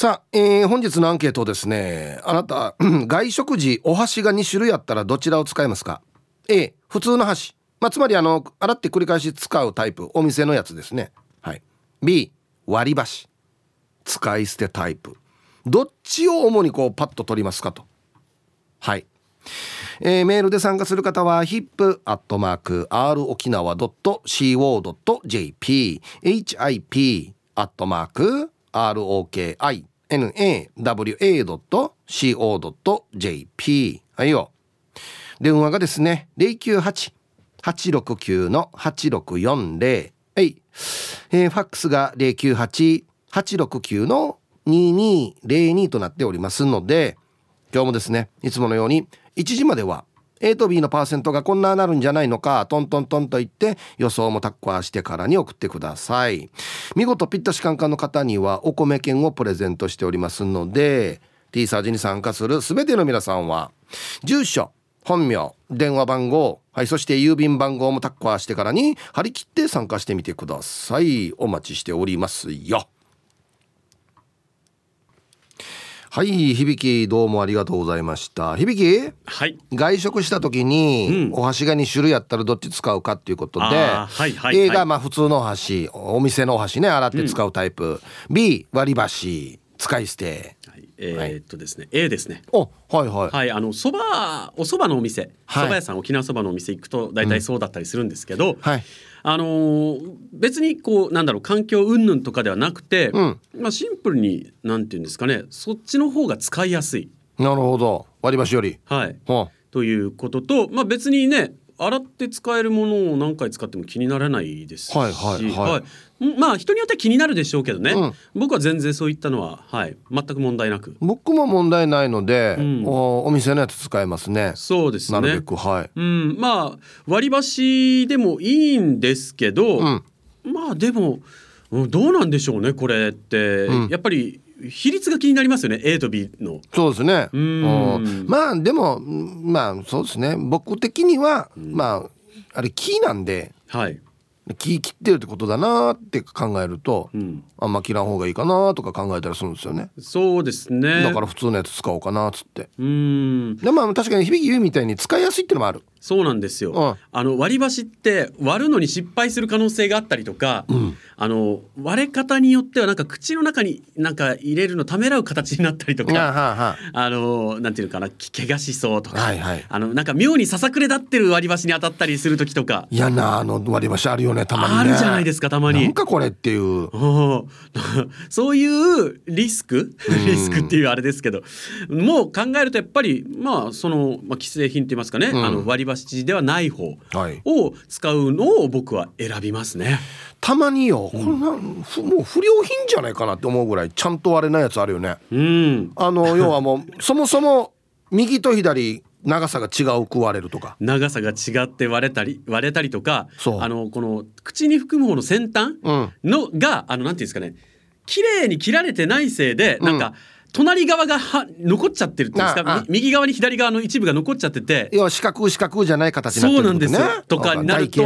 さあ、えー、本日のアンケートですね。あなた 外食時お箸が2種類あったらどちらを使いますか？A 普通の箸、まあ、つまりあの洗って繰り返し使うタイプお店のやつですね。はい。B 割り箸。使い捨てタイプ。どっちを主にこうパッと取りますかと。はい。えー、メールで参加する方は hip.r 沖 nawa.co.jp はいよ電話がですね098-869-8640はい、えー、ファックスが098-869-2202となっておりますので今日もですねいつものように1時までは A と B のパーセントがこんななるんじゃないのかトントントンと言って予想もタッカーしてからに送ってください。見事ピッタシカンカの方にはお米券をプレゼントしておりますので T サージに参加する全ての皆さんは住所本名電話番号はいそして郵便番号もタッカーしてからに張り切って参加してみてください。お待ちしておりますよ。はい響きどうもありがとうございました。響はい。外食した時に、うん、お箸が2種類あったらどっち使うかっていうことで、はいはい、A がまあ普通のお箸お店のお箸ね洗って使うタイプ、うん、B 割り箸使い捨て、はい、えー、っとですね、A ですね。おはいはい。はいあのそばお蕎麦のお店、蕎麦屋さん沖縄そばのお店行くと大体そうだったりするんですけど、うん、はい。あのー、別にこうなんだろう環境云々とかではなくて、うん、まあシンプルになんていうんですかねそっちの方が使いやすい。なるほど割り箸より。はい。ということと、まあ、別にね洗って使えるものを何回使っても気にならないですし、はいはいはい。はい、まあ人によっては気になるでしょうけどね、うん、僕は全然そういったのは、はい、全く問題なく。僕も問題ないので、うん、おお店のやつ使えますね。そうですね。なるべくはい、うん、まあ割り箸でもいいんですけど、うん、まあでもどうなんでしょうねこれって、やっぱり比率が気になりますよね A と B の。そうですね。まあでもまあそうですね。僕的には、まああれキーなんで、はい、気切ってるってことだなって考えると、うん、あんま切らん方がいいかなとか考えたりするんですよね。そうですね。だから普通のやつ使おうかなっつって。うん。でまあ確かに響き言うみたいに使いやすいっていうのもあるそうなんですよ、うん、あの割り箸って割るのに失敗する可能性があったりとか、うん、あの割れ方によってはなんか口の中になんか入れるのためらう形になったりとか、ははあ。のなんていうかな怪我しそうとか、はいはい、あのなんか妙にささくれ立ってる割り箸に当たったりする時とか。嫌なあの割り箸あるよねたまに、ね、あるじゃないですかたまに。なんかこれっていう。そういうリスク？リスクっていうあれですけど。もう考えるとやっぱりまあその、まあ、既製品って言いますかね、うん、あの割り箸ではない方を使うのを僕は選びますね。たまによ、こんなもう不良品じゃないかなって思うぐらいちゃんと割れないやつあるよね。うん、あの要はもうそもそも右と左長さが違うく割れるとか長さが違って割れたり割れたりとかあのこの口に含む方の先端の、うん、があのなんていうんですかね綺麗に切られてないせいでなんか、うん隣側がは残っちゃってるっていうんですか？右側に左側の一部が残っちゃってて。要は四角四角じゃない形になってる、ね、そうなんです。よとかになると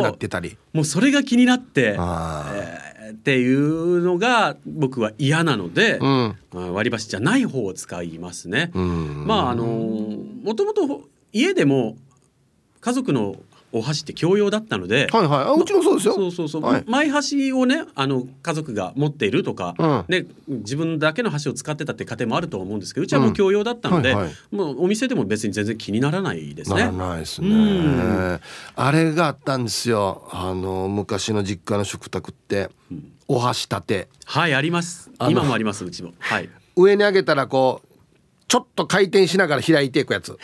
もうそれが気になって、えー、っていうのが僕は嫌なので、うん、割り箸じゃない方を使いますね。まああのもともと家でも家族のお箸って共用だったので、はいはい、あうちもそうですよ。そうそうそう、はい、マイ箸をねあの家族が持っているとか、うん、ね自分だけの箸を使ってたって家庭もあると思うんですけどうちはもう共用だったので、うんはいはい、もうお店でも別に全然気にならないですね。ならないですね、うん、あれがあったんですよ。あの昔の実家の食卓って、お箸立て。はいあります。今もありますうちも。はい。上に上げたらこうちょっと回転しながら開いていくやつ。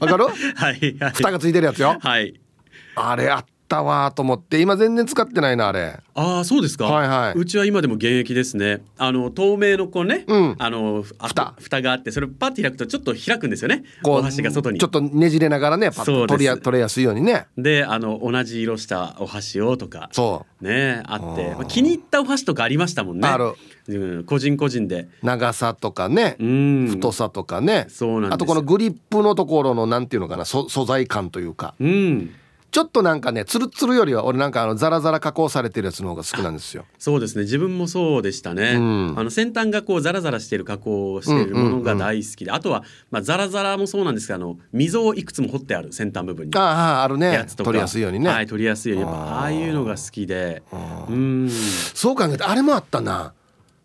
わかる？はい、はい、蓋がついてるやつよ。はい。あれあったわと思って今全然使ってないなあれ。ああそうですか。はいはい。うちは今でも現役ですね。あの透明のこうね、うん、あの蓋。蓋があってそれパッて開くとちょっと開くんですよね。お箸が外に。ちょっとねじれながらねパッと取りや取れやすいようにね。であの同じ色したお箸をとかそう。ねあってまあ、気に入ったお箸とかありましたもんね。ある、うん、個人個人で。長さとかね太さとかね。そうなんあとこのグリップのところのなんていうのかな素材感というか。うんちょっとなんかねつるつるよりは俺なんかあのザラザラ加工されてるやつの方が好きなんですよ。そうですね。自分もそうでしたね、うん、あの先端がこうザラザラしてる加工をしているものが大好きで、あとはまあザラザラもそうなんですけどあの溝をいくつも掘ってある先端部分に。あああるね。やつとか。取りやすいようにね。はい取りやすいようにやっぱああいうのが好きで。うん。そう考えてあれもあったな。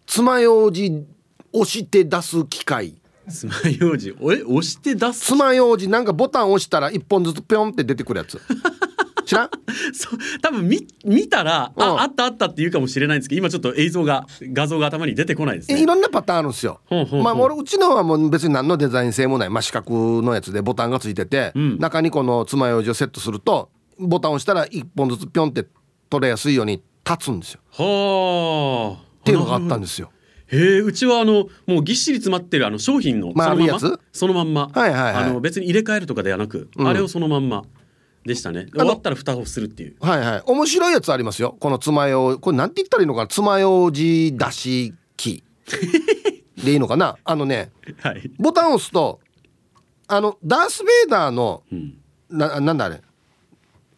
爪楊枝押して出す機械爪楊枝。え押して出す？爪楊枝なんかボタン押したら一本ずつピョンって出てくるやつ。知らん？そう。多分見見たら、うん、ああったあったって言うかもしれないんですけど今ちょっと映像が画像が頭に出てこないですね。いろんなパターンあるんですよ。まあ俺うちのはもう別に何のデザイン性もない、まあ、四角のやつでボタンがついてて、うん、中にこの爪楊枝をセットするとボタンを押したら一本ずつピョンって取れやすいように立つんですよ。はあ。っていうのがあったんですよへえうちはあのもうぎっしり詰まってるあの商品のそのままそのまんま、はいはいはい、あの別に入れ替えるとかではなく、うん、あれをそのまんまでしたね。終わったら蓋をするっていう。はいはい。面白いやつありますよ。この爪楊これなんて言ったらいいのかな？爪楊枝出し器でいいのかな？あのね、はい、ボタンを押すとあのダース・ベイダーの、うん、ななんだあれ？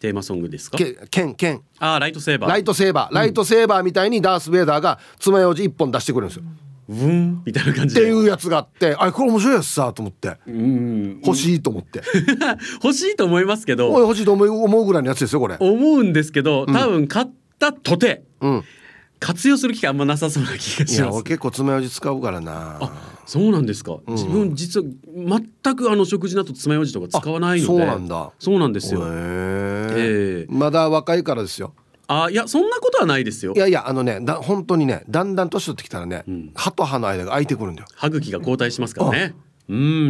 テーマソングですか？ケンケンあライトセーバー。ライトセーバー、ライトセーバーみたいにダース・ベイダーが爪楊枝一本出してくるんですよ、うん、みたいな感じっていうやつがあってあれこれ面白いやつさと思って。うん。欲しいと思って。欲しいと思いますけど。欲しいと思うぐらいのやつですよこれ。思うんですけど多分買ったとて、うん、活用する機会あんまなさそうな気がします。結構爪楊枝使うからな。あ、そうなんですか。うん、自分実は全くあの食事の後爪楊枝とか使わないので。そうなんだ。そうなんですよ。ええー、まだ若いからですよ。あいやそんなことはないですよいやいやあのねだ本当にねだんだん年取ってきたらね、うん、歯と歯の間が空いてくるんだよ歯茎が後退しますからねうん、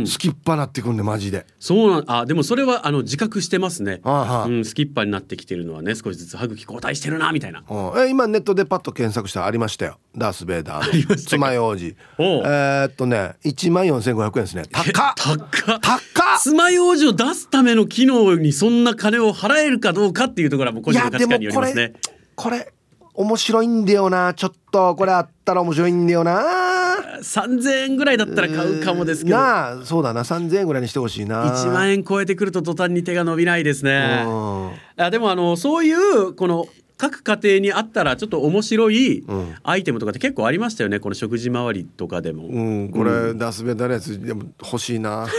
スキッパなってくんでマジで。そうなんあでもそれはあの自覚してますね。ああ、うん、スキッパになってきてるのはね少しずつ歯茎交代してるなみたいな。え今ネットでパッと検索したらありましたよ。ダース・ベイダー。の爪楊枝。えー、っとね1万4500円ですね。高っ。高っ。高っ。爪楊枝を出すための機能にそんな金を払えるかどうかっていうところはもう個人の価値観によりますね。これ面白いんだよな。ちょっとこれあったら面白いんだよな3000円ぐらいだったら買うかもですけど。なあそうだな。3000円ぐらいにしてほしいな。1万円超えてくると途端に手が伸びないですね。あでもあのそういうこの各家庭にあったらちょっと面白いアイテムとかって結構ありましたよね。この食事周りとかでも、うん、これ、うん、ダスベダのやつでも欲しいな。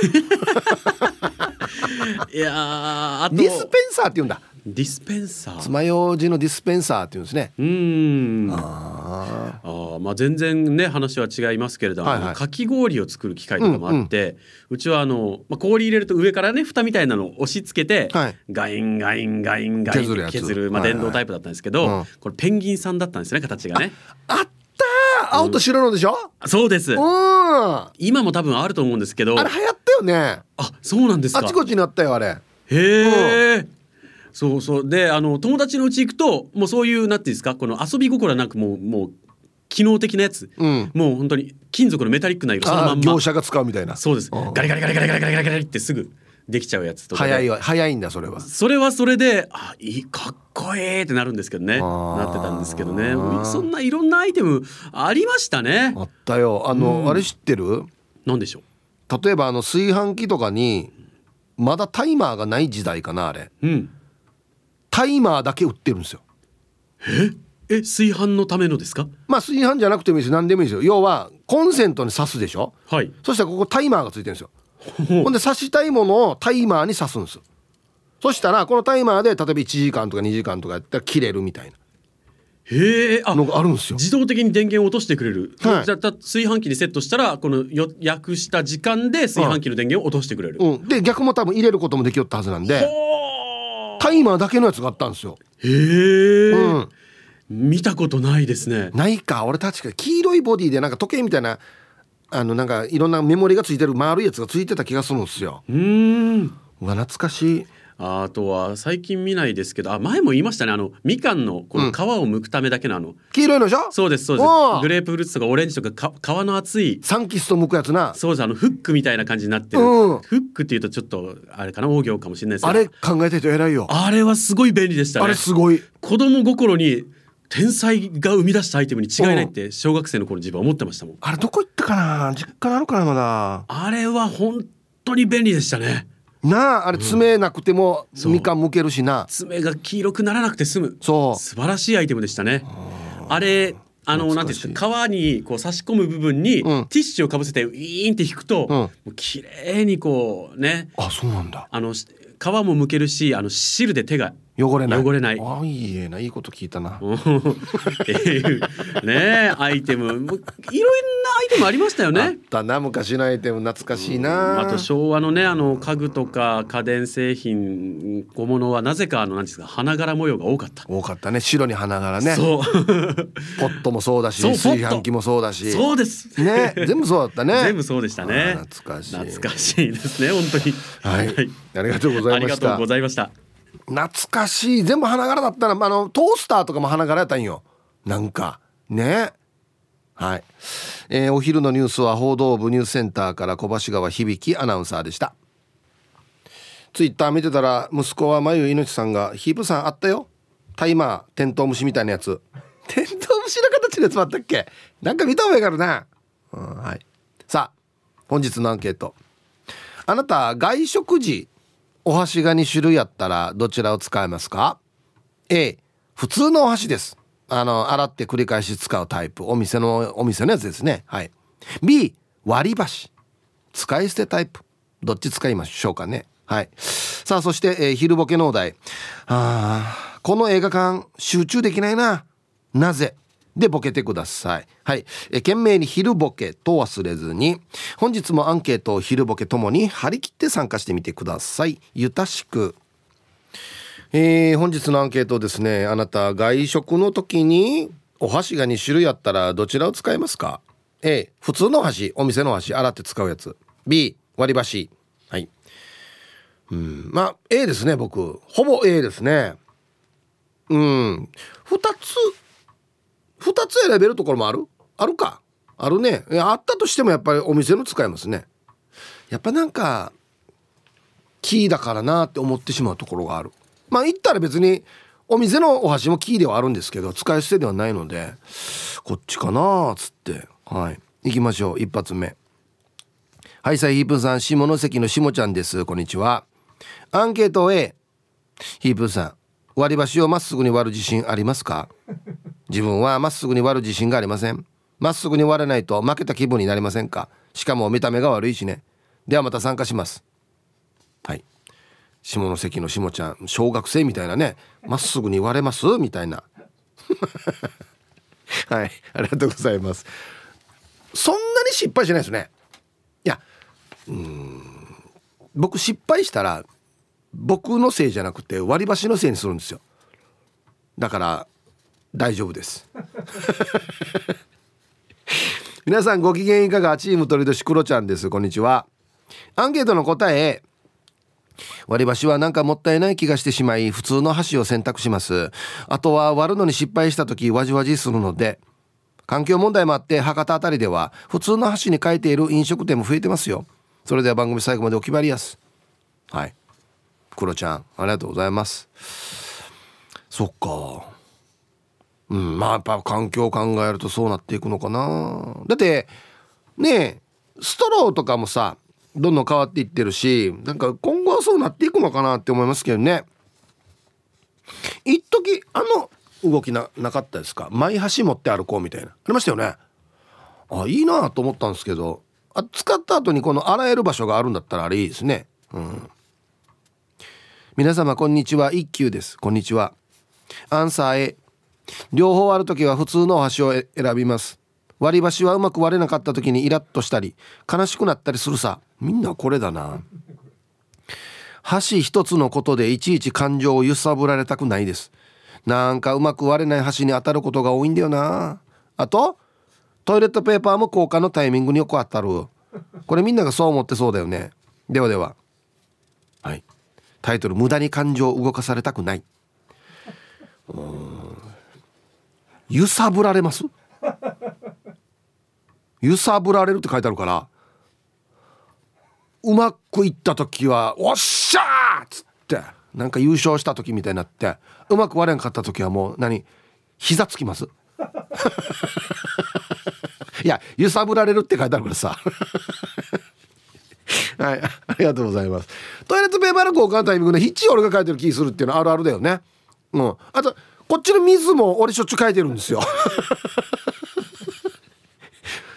いやあと。ディスペンサーって言うんだディスペンサー。爪楊枝のディスペンサーっていうんですね。うん。ああまあ全然ね話は違いますけれども、はいはい、かき氷を作る機械とかもあって、うんうん、うちはあの、まあ、氷入れると上からね蓋みたいなのを押し付けて、はい、ガインガインガインガイン削るまあ、電動タイプだったんですけど、はいはい、これペンギンさんだったんですね形がね。あった青と白のでしょ、うん、そうです。今も多分あると思うんですけど。あれ流行ったよね。あそうなんですか。あちこちにあったよあれ。へえ、そうそう。であの友達のうち行くともうそういうなんていうんですかこの遊び心なくもうもう機能的なやつ、うん、もう本当に金属のメタリックな色そのまんま。業者が使うみたいな。そうです。ガリガリガリガリガリガリガリガリってすぐできちゃうやつとか早い早いんだそれは。それはそれであいいかっこいいってなるんですけどね。なってたんですけどね。そんないろんなアイテムありましたね。あったよ。あの、うん、あれ知ってる？何でしょう？例えばあの炊飯器とかにまだタイマーがない時代かなあれ、うん、タイマーだけ売ってるんですよ。え？え炊飯のためのですか？まあ炊飯じゃなくてもいいです何でもいいですよ。要はコンセントに挿すでしょ？はい。そしたらここタイマーがついてるんですよ。ほんで挿したいものをタイマーに挿すんですそしたらこのタイマーで例えば1時間とか2時間とかやったら切れるみたいな。へえあのがあるんですよ。自動的に電源を落としてくれる、はい、じゃ炊飯器にセットしたらこのよ焼くした時間で炊飯器の電源を落としてくれる、うん、で逆も多分入れることもできよったはずなんでタイマーだけのやつがあったんですよ。へえ、うん、見たことないですね。ないか。俺確か黄色いボディでなんか時計みたいなあのなんかいろんなメモリがついてる丸いやつがついてた気がするんですよ。うん。うわ懐かしいあとは最近見ないですけどあ前も言いましたね。あのみかんのこの皮を剥くためだけのあの、うん、黄色いのじゃそうですそうです。グレープフルーツとかオレンジとか皮の厚いサンキスト剥くやつな。そうですあのフックみたいな感じになってる、うん、フックっていうとちょっとあれかな？大行かもしれないですあれ考えてると偉いよ。あれはすごい便利でしたね。あれすごい。子供心に天才が生み出したアイテムに違いないって小学生の頃自分は思ってましたもん。あれどこ行ったかな？実家なのかなまだ。あれは本当に便利でしたねなああれ爪なくてもみかん剥けるしな、爪が黄色くならなくて済む。そう。素晴らしいアイテムでしたね。あれあのなんていうんですか皮にこう差し込む部分に、ティッシュをかぶせてウィーンって引くと、もう綺麗にこうねあそうなんだ。あの皮もむけるしあの汁で手が汚れない。汚れない。あいいな。いいこと聞いたな。っていうねアイテム。いろんなアイテムありましたよね。あったな。昔のアイテム懐かしいな、あと昭和のねあの家具とか家電製品小物はなぜかあの何ですか花柄模様が多かった。多かったね。白に花柄ね。そう。ポットもそうだし炊飯器もそうだし。そうです。ね。全部そうだったね。全部そうでしたね。懐かしい。懐かしいですね本当に。はい、はい、ありがとうございました。ありがとうございました懐かしい。全部花柄だったらあのトースターとかも花柄やったんよ。なんか。ね。はい、えー、お昼のニュースは報道部ニュースセンターから小橋川響アナウンサーでした。ツイッター見てたら息子はまゆいのちさんが「ヒープさんあったよ。タイマーテントウムシみたいなやつ」テントウムシの形のやつもあったっけ？なんか見た方がいいからな、うん、はい。さあ本日のアンケート。あなた外食時お箸が2種類あったらどちらを使いますか？A 普通のお箸です。あの洗って繰り返し使うタイプ。お店のお店のやつですね。はい。B 割り箸。使い捨てタイプ。どっち使いましょうかね。はい。さあそして、えー、昼ボケのお題。あこの映画館集中できないな。なぜ？でボケてください。はい。え懸命に昼ボケと忘れずに、本日もアンケートを昼ボケともに張り切って参加してみてください。ゆたしく。えー、本日のアンケートですね。あなた、外食の時にお箸が2種類あったらどちらを使いますか ?A、普通の箸、お店の箸、洗って使うやつ。B、割り箸。はい。うん、まあ、A ですね、僕。ほぼ A ですね。うん。2つ2つ選べるところもある？あるか。あるね。あったとしてもやっぱりお店の使いますね。やっぱなんかキーだからなって思ってしまうところがある。まあ言ったら別にお店のお箸もキーではあるんですけど使い捨てではないのでこっちかなっつって。はい。行きましょう。一発目。はいさいヒープさん。下関の下ちゃんです。こんにちは。アンケート A ヒープさん割り箸をまっすぐに割る自信ありますか？自分はまっすぐに割る自信がありません。まっすぐに割れないと負けた気分になりませんか？しかも見た目が悪いしね。ではまた参加します。はい。下関の下ちゃん小学生みたいなね。まっすぐに割れます？みたいな。はい。ありがとうございます。そんなに失敗しないですね。いやうん。僕失敗したら僕のせいじゃなくて割り箸のせいにするんですよ。だから大丈夫です。皆さんご機嫌いかが？チーム鳥年クロちゃんです。こんにちは。アンケートの答え割り箸はなんかもったいない気がしてしまい普通の箸を選択します。あとは割るのに失敗した時わじわじするので環境問題もあって博多あたりでは普通の箸に変えている飲食店も増えてますよ。それでは番組最後までお決まりやす。はい。クロちゃんありがとうございます。そっか。うんまあやっぱ環境を考えるとそうなっていくのかな。だってねストローとかもさどんどん変わっていってるしなんか今後はそうなっていくのかなって思いますけどね。一時あの動きななかったですか？前橋持って歩こうみたいな。ありましたよね。あいいなと思ったんですけど。あ使った後にこの洗える場所があるんだったらあれいいですね。うん。皆様こんにちは。一休です。こんにちは。アンサー A 両方ある時は普通のお箸を選びます。割り箸はうまく割れなかった時にイラッとしたり悲しくなったりするさ。みんなこれだな。箸一つのことでいちいち感情を揺さぶられたくないです。なんかうまく割れない箸に当たることが多いんだよな。あとトイレットペーパーも交換のタイミングによく当たる。これみんながそう思ってそうだよね。ではでは。はい。タイトル「無駄に感情を動かされたくない」揺さぶられます？揺さぶられるって書いてあるからうまくいった時は「おっしゃー!」っつってなんか優勝した時みたいになってうまく割れんかった時はもう何膝つきます？いや揺さぶられるって書いてあるからさ。はいありがとうございます。トイレットペーパーの交換タイミングでヒッチ俺が書いてる気するっていうのはあるあるだよね。うん。あとこっちの水も俺しょっちゅう書いてるんですよ。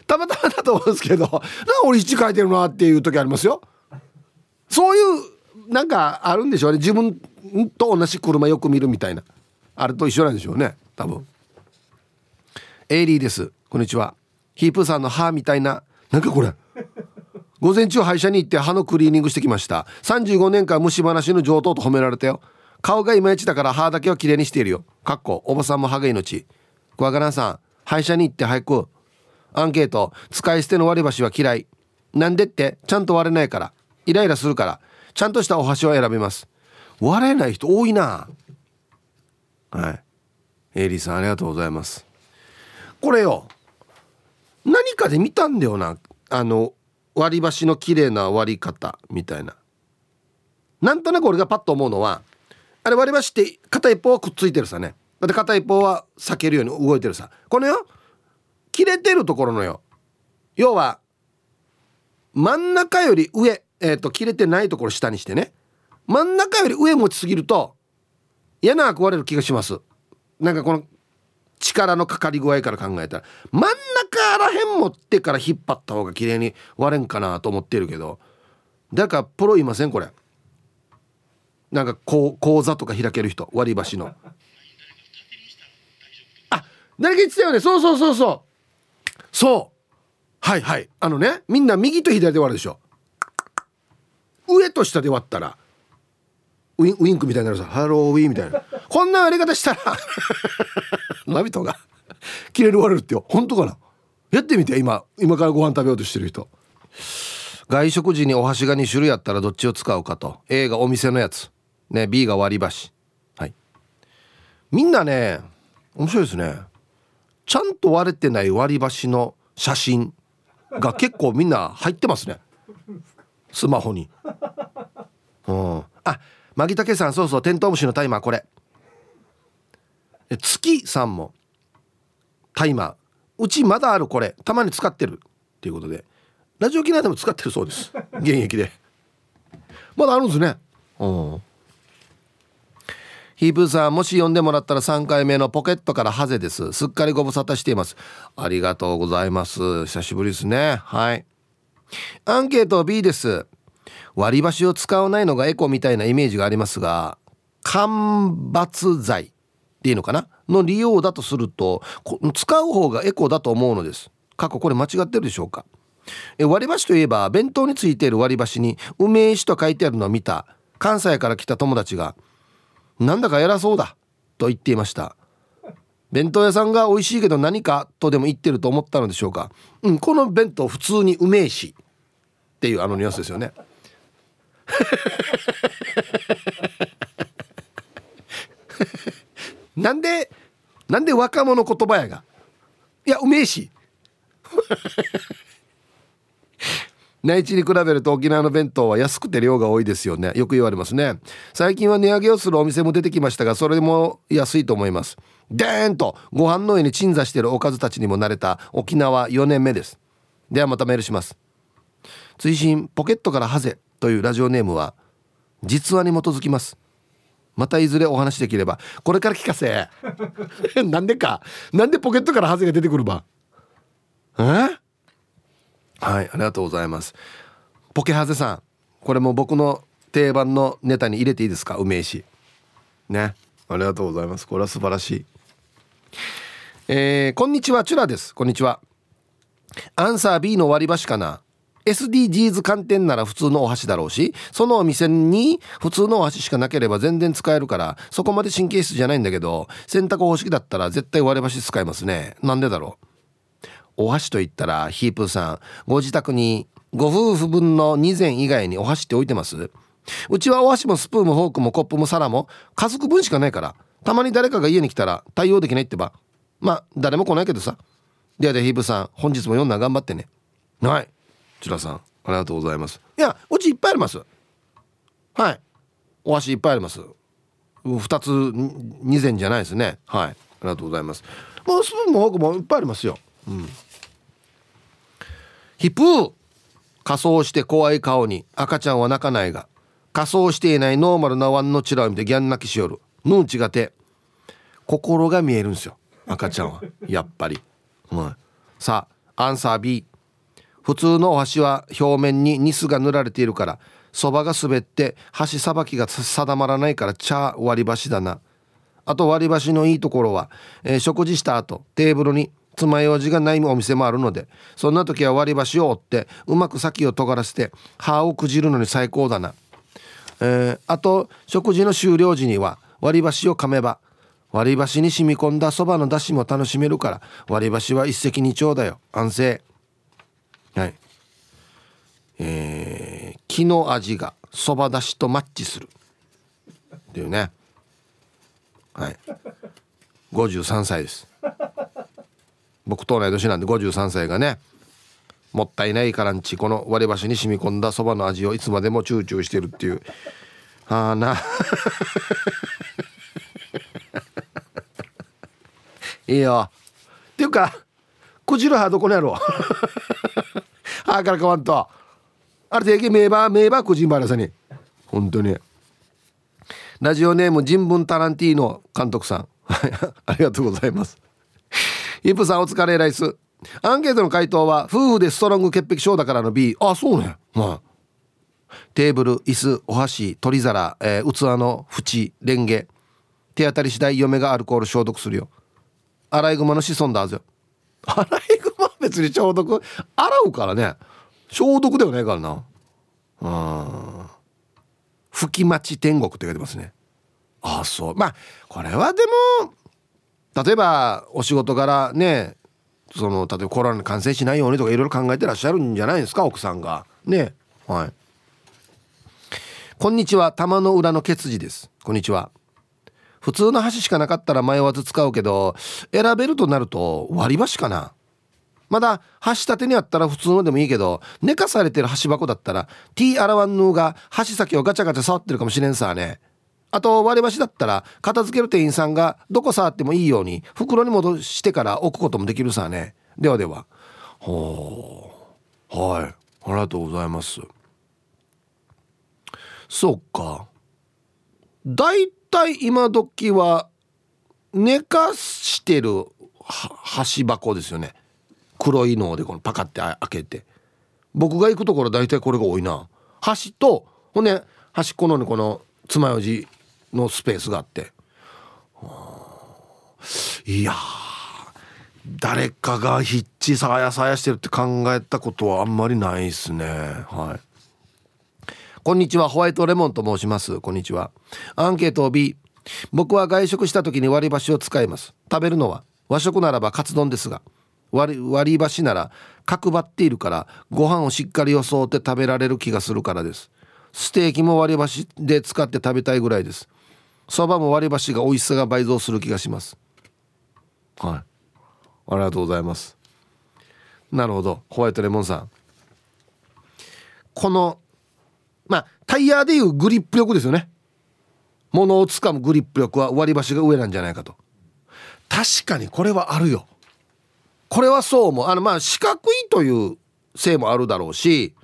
たまたまだと思うんですけどなんか俺ヒッチ書いてるなっていう時ありますよ。そういうなんかあるんでしょうね。自分と同じ車よく見るみたいな。あれと一緒なんでしょうね。多分。エイリーです。こんにちは。ヒープーさんの歯みたいな。なんかこれ。午前中歯医者に行って歯のクリーニングしてきました。35年間虫歯なしの上等と褒められたよ。顔がいまいちだから歯だけは綺麗にしているよ。かっこおばさんも歯が命。小若菜さん歯医者に行って早くアンケート使い捨ての割り箸は嫌い。なんでってちゃんと割れないから。イライラするから。ちゃんとしたお箸を選びます。割れない人多いな。はい。エイリーさんありがとうございます。これよ。何かで見たんだよな。あの割り箸の綺麗な割り方みたいな。なんとなく俺がパッと思うのはあれ割り箸って片一方はくっついてるさね。だって片一方は避けるように動いてるさ。このよ切れてるところのよ。要は真ん中より上、えーと、切れてないところ下にしてね。真ん中より上持ちすぎると嫌な壊れる気がします。なんかこの力のかかり具合から考えたら。真ん中らへん持ってから引っ張った方が綺麗に割れんかなと思ってるけど。だからプロいませんこれ。なんか講座とか開ける人割り箸の。あ誰か言ってたよね。そうそうそうそう。そう。はいはい。あのねみんな右と左で割るでしょ。上と下で割ったらウィンクみたいになるさ。ハローウィンみたいな。こんな割り方したらナビトが切れる割れるってよ。本当かな？やってみて今今からご飯食べようとしてる人。外食時にお箸が2種類あったらどっちを使うかと。A がお店のやつ。ね B が割り箸。はい。みんなね面白いですね。ちゃんと割れてない割り箸の写真が結構みんな入ってますね。スマホに。うん。あマギタケさんそうそうテントウムシのタイマーこれ。月さんも。タイマー。うちまだあるこれ。たまに使ってる。っていうことで。ラジオ機内でも使ってるそうです。現役で。まだあるんですね。うん。ヒープーさんもし呼んでもらったら3回目のポケットからハゼです。すっかりご無沙汰しています。ありがとうございます。久しぶりですね。はい。アンケート B です。割り箸を使わないのがエコみたいなイメージがありますが間伐材っていうのかな？の利用だとすると使う方がエコだと思うのです。過去これ間違ってるでしょうか？割り箸といえば弁当についている割り箸に梅石と書いてあるのを見た関西から来た友達がなんだか偉そうだと言っていました。弁当屋さんが美味しいけど何かとでも言ってると思ったのでしょうか。うんこの弁当普通に梅石っていうあのニュアンスですよね。なんでなんで若者言葉やが。いやうめえし。内地に比べると沖縄の弁当は安くて量が多いですよね。よく言われますね。最近は値上げをするお店も出てきましたがそれも安いと思います。でーんとご飯の上に鎮座しているおかずたちにも慣れた沖縄4年目です。ではまたメールします。追伸ポケットからハゼというラジオネームは実話に基づきます。またいずれお話できればこれから聞かせ。なんでか。なんでポケットからハゼが出てくるば。え？はいありがとうございます。ポケハゼさんこれも僕の定番のネタに入れていいですか？梅石。ね。ありがとうございます。これは素晴らしい。えー、こんにちはチュラです。こんにちは。アンサー B の割り箸かな？SDGs 観点なら普通のお箸だろうしそのお店に普通のお箸しかなければ全然使えるからそこまで神経質じゃないんだけど洗濯方式だったら絶対割り箸使いますね。なんでだろう？お箸と言ったらヒープーさんご自宅にご夫婦分の2膳以外にお箸って置いてます？うちはお箸もスプーンもフォークもコップも皿も家族分しかないからたまに誰かが家に来たら対応できないってば。まあ誰も来ないけどさ。ではでヒープーさん本日も読んだ頑張ってね。はい。チラさんありがとうございます。いやうちいっぱいあります。はい。お箸いっぱいあります。2つ2膳じゃないですね。はい。ありがとうございます。もうスプーンもフォークもいっぱいありますよ。うん。ヒプー。仮装して怖い顔に赤ちゃんは泣かないが仮装していないノーマルなワンのチラを見てギャン泣きしよる。ヌンチがて心が見えるんですよ。赤ちゃんは。やっぱり、うん、さあアンサー B 普通のお箸は表面にニスが塗られているからそばが滑って箸さばきが定まらないから茶割り箸だな。あと割り箸のいいところは、えー、食事した後テーブルに爪楊枝がないお店もあるのでそんな時は割り箸を折ってうまく先を尖らせて歯をくじるのに最高だな、えー、あと食事の終了時には割り箸を噛めば割り箸に染み込んだそばの出汁も楽しめるから割り箸は一石二鳥だよ。安静。はい。えー、木の味がそばだしとマッチする。っていうね。はい。53歳です。僕と同い年なんで53歳がねもったいないからんちこの割り箸に染み込んだそばの味をいつまでもチューチューしてるっていう。ああな。いいよ。っていうかこちらはどこにあろうあからかわんと。あれで名場名場くじんばらさに。本当に。ラジオネーム人文タランティーノ監督さん。ありがとうございます。イプさんお疲れライス。アンケートの回答は夫婦でストロング潔癖症だからの B あそうね。まあ。テーブル椅子お箸取り皿、えー、器の縁レンゲ。手当たり次第嫁がアルコール消毒するよ。アライグマの子孫だぞアライグマ別に消毒洗うからね。消毒ではないからな。うん吹き待ち天国って書いてますね。ああそう。まあこれはでも例えばお仕事柄ねその例えばコロナに感染しないようにとかいろいろ考えてらっしゃるんじゃないですか奥さんが。ね。はい。こんにちは。玉の裏のケツジです。こんにちは。普通の箸しかなかったら迷わず使うけど選べるとなると割り箸かな。まだ箸立てにあったら普通のでもいいけど寝かされてる箸箱だったら T アラワンヌーが箸先をガチャガチャ触ってるかもしれんさね。あと割り箸だったら片付ける店員さんがどこ触ってもいいように袋に戻してから置くこともできるさね。ではでは。ほう。はい。ありがとうございます。そっか。だいたい今時は寝かしてる箸箱ですよね。黒いのでこのパカって開けて。僕が行くところ大体これが多いな。箸とほんで端っこのこの爪楊枝のスペースがあって。いや誰かがヒッチさやさやしてるって考えたことはあんまりないですね。はい。こんにちはホワイトレモンと申します。こんにちは。アンケートを B 僕は外食した時に割り箸を使います。食べるのは和食ならばカツ丼ですが割り箸なら角張っているからご飯をしっかり装って食べられる気がするからです。ステーキも割り箸で使って食べたいぐらいです。そばも割り箸が美味しさが倍増する気がします。はい。ありがとうございます。なるほど。ホワイトレモンさん。このまあタイヤでいうグリップ力ですよね。物をつかむグリップ力は割り箸が上なんじゃないかと。確かにこれはあるよ。これはそうもあのまあ四角いというせいもあるだろうし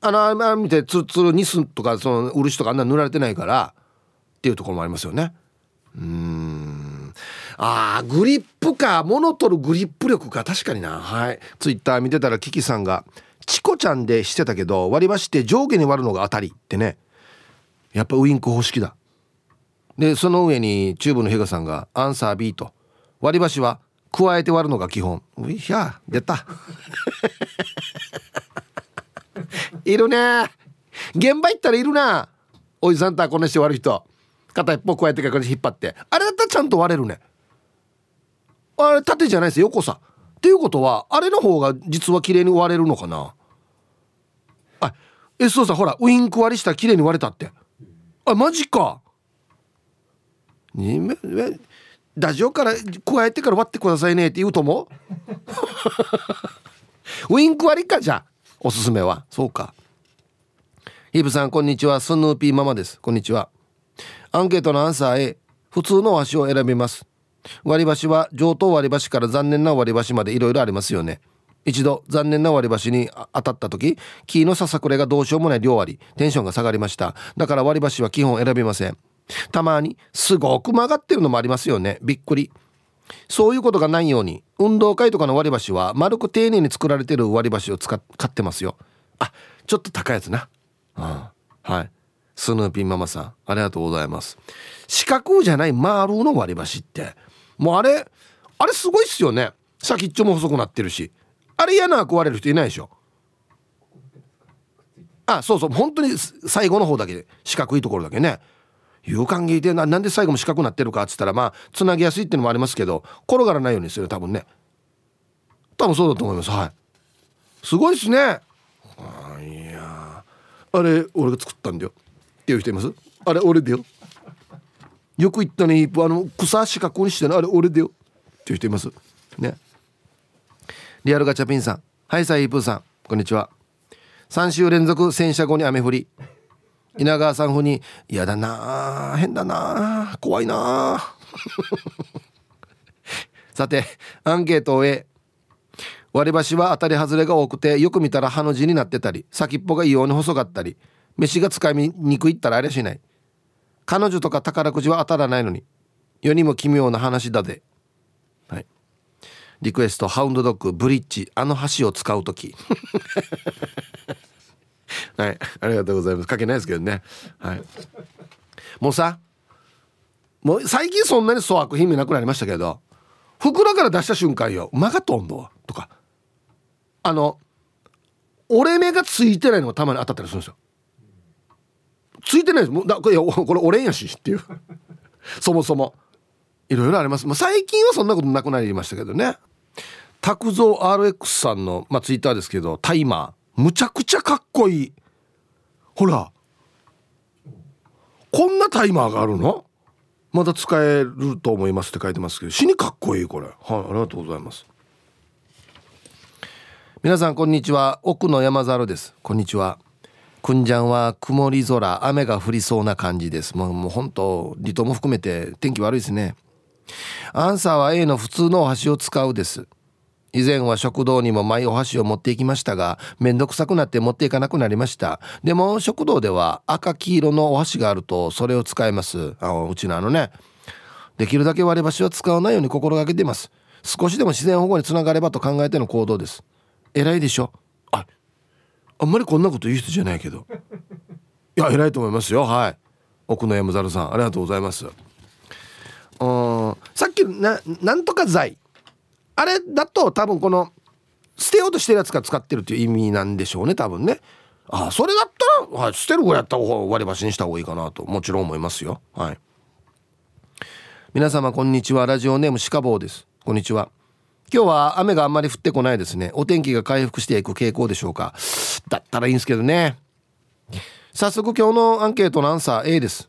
あのあ見てツルツルニスとかその漆とかあんな塗られてないからっていうところもありますよね。うん。あーグリップか。物取るグリップ力か確かにな。はい。ツイッター見てたらキキさんが「チコちゃんでしてたけど割り箸って上下に割るのが当たり」ってね。やっぱウインク方式だ。でその上にチューブのヘガさんが「アンサー B」と割り箸は加えて割るのが基本。ういや出た。いるね現場行ったらいるな。おじさんとはこんなして割る人。片一方加えてから引っ張って。あれだったらちゃんと割れるね。あれ縦じゃないです横さっていうことはあれの方が実は綺麗に割れるのかな。あえそうさほらウインク割りしたら綺麗に割れたって。あマジか。ラジオから加えてから割ってくださいねって言うとも ウインク割りかじゃおすすめは。そうか。ヒープさんこんにちは。スヌーピーママです。こんにちは。アンケートのアンサー A 普通の箸を選びます。割り箸は上等割り箸から残念な割り箸までいろいろありますよね。一度残念な割り箸に当たった時木のささくれがどうしようもない量ありテンションが下がりました。だから割り箸は基本選びません。たまにすごく曲がってるのもありますよね。びっくり。そういうことがないように運動会とかの割り箸は丸く丁寧に作られてる割り箸を使っ買ってますよ。あちょっと高いやつな、うん、はい。スヌーピーママさんありがとうございます。四角じゃない丸の割り箸って。もうあれあれすごいっすよね。先っちょも細くなってるし。あれ嫌な壊れる人いないでしょ。あそうそう。本当に最後の方だけ。で四角いところだけね。有感聞いてななんで最後も四角くなってるかっつったらまあつなぎやすいってのもありますけど転がらないようにする多分ね。多分そうだと思います。はい。すごいっすね。あいやあれ俺が作ったんだよ。っていう人います？あれ俺だよ。よく言ったねあの草四角にしてのあれ俺だよ。っていう人います。ね。リアルガチャピンさん。はいサイープーさん。こんにちは。3週連続洗車後に雨降り。稲川さん風に「嫌だな変だな怖いな さてアンケートを終え割り箸は当たり外れが多くてよく見たらハの字になってたり先っぽが異様に細かったり飯が使いにくいったらありゃしない。彼女とか宝くじは当たらないのに。世にも奇妙な話だぜ。はい。リクエストハウンドドッグブリッジ。あの橋を使う時。はい。ありがとうございます。書けないですけどね。はい。もうさもう最近そんなに粗悪品見なくなりましたけど袋から出した瞬間よ「マガトンド」とか。あの折れ目がついてないのがたまに当たったりするんですよ。ついてないです。もうだこれ これ折れんやしっていう。そもそも。いろいろあります、まあ、最近はそんなことなくなりましたけどね。拓蔵 RX さんの、まあ、ツイッターですけどタイマー。むちゃくちゃかっこいい。ほら。こんなタイマーがあるの？まだ使えると思いますって書いてますけど。死にかっこいいこれ。はいありがとうございます。皆さんこんにちは。奥の山猿です。こんにちは。くんじゃんは曇り空雨が降りそうな感じです。もうもう本当離島も含めて天気悪いですね。アンサーは A の普通のお箸を使うです。以前は食堂にもマイお箸を持っていきましたがめんどくさくなって持っていかなくなりました。でも食堂では赤黄色のお箸があるとそれを使います。あうちのあのねできるだけ割り箸は使わないように心がけてます。少しでも自然保護につながればと考えての行動です。偉いでしょ？ああんまりこんなこと言う人じゃないけど。いや偉いと思いますよ。はい。奥野山猿さんありがとうございます。うんさっきななんとか剤あれだと多分この捨てようとしてるやつが使ってるっていう意味なんでしょうね多分ね。あそれだったら、はい、捨てる方やった方割り箸にした方がいいかなともちろん思いますよ。はい。皆様こんにちは。ラジオネームシカボーです。こんにちは。今日は雨があんまり降ってこないですね。お天気が回復していく傾向でしょうか。だったらいいんですけどね。早速今日のアンケートのアンサー A です。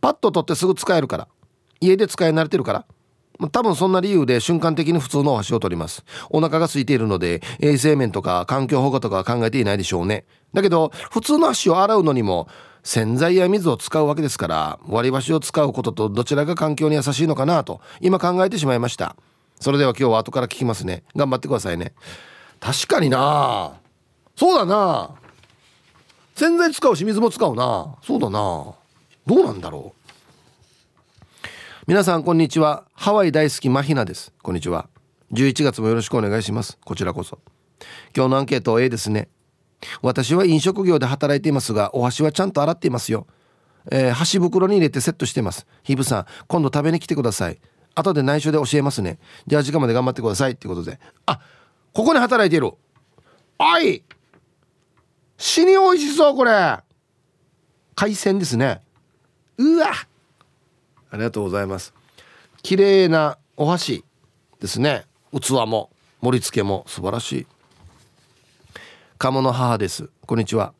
パッと取ってすぐ使えるから。家で使い慣れてるから。多分そんな理由で瞬間的に普通のお箸を取ります。お腹が空いているので衛生面とか環境保護とかは考えていないでしょうね。だけど普通の箸を洗うのにも洗剤や水を使うわけですから割り箸を使うこととどちらが環境に優しいのかなと今考えてしまいました。それでは今日は後から聞きますね。頑張ってくださいね。確かにな。そうだな。洗剤使うし水も使うな。そうだな。どうなんだろう。皆さんこんにちは。ハワイ大好きマヒナです。こんにちは。11月もよろしくお願いします。こちらこそ。今日のアンケート A ですね。私は飲食業で働いていますがお箸はちゃんと洗っていますよ。えー、箸袋に入れてセットしてます。ヒブさん今度食べに来てください。後で内緒で教えますね。じゃあ時間まで頑張ってくださいってことで。あここに働いている。あい死に美味しそうこれ。海鮮ですね。うわ。ありがとうございます。綺麗なお箸ですね。器も盛り付けも素晴らしい。鴨の母です。こんにちは。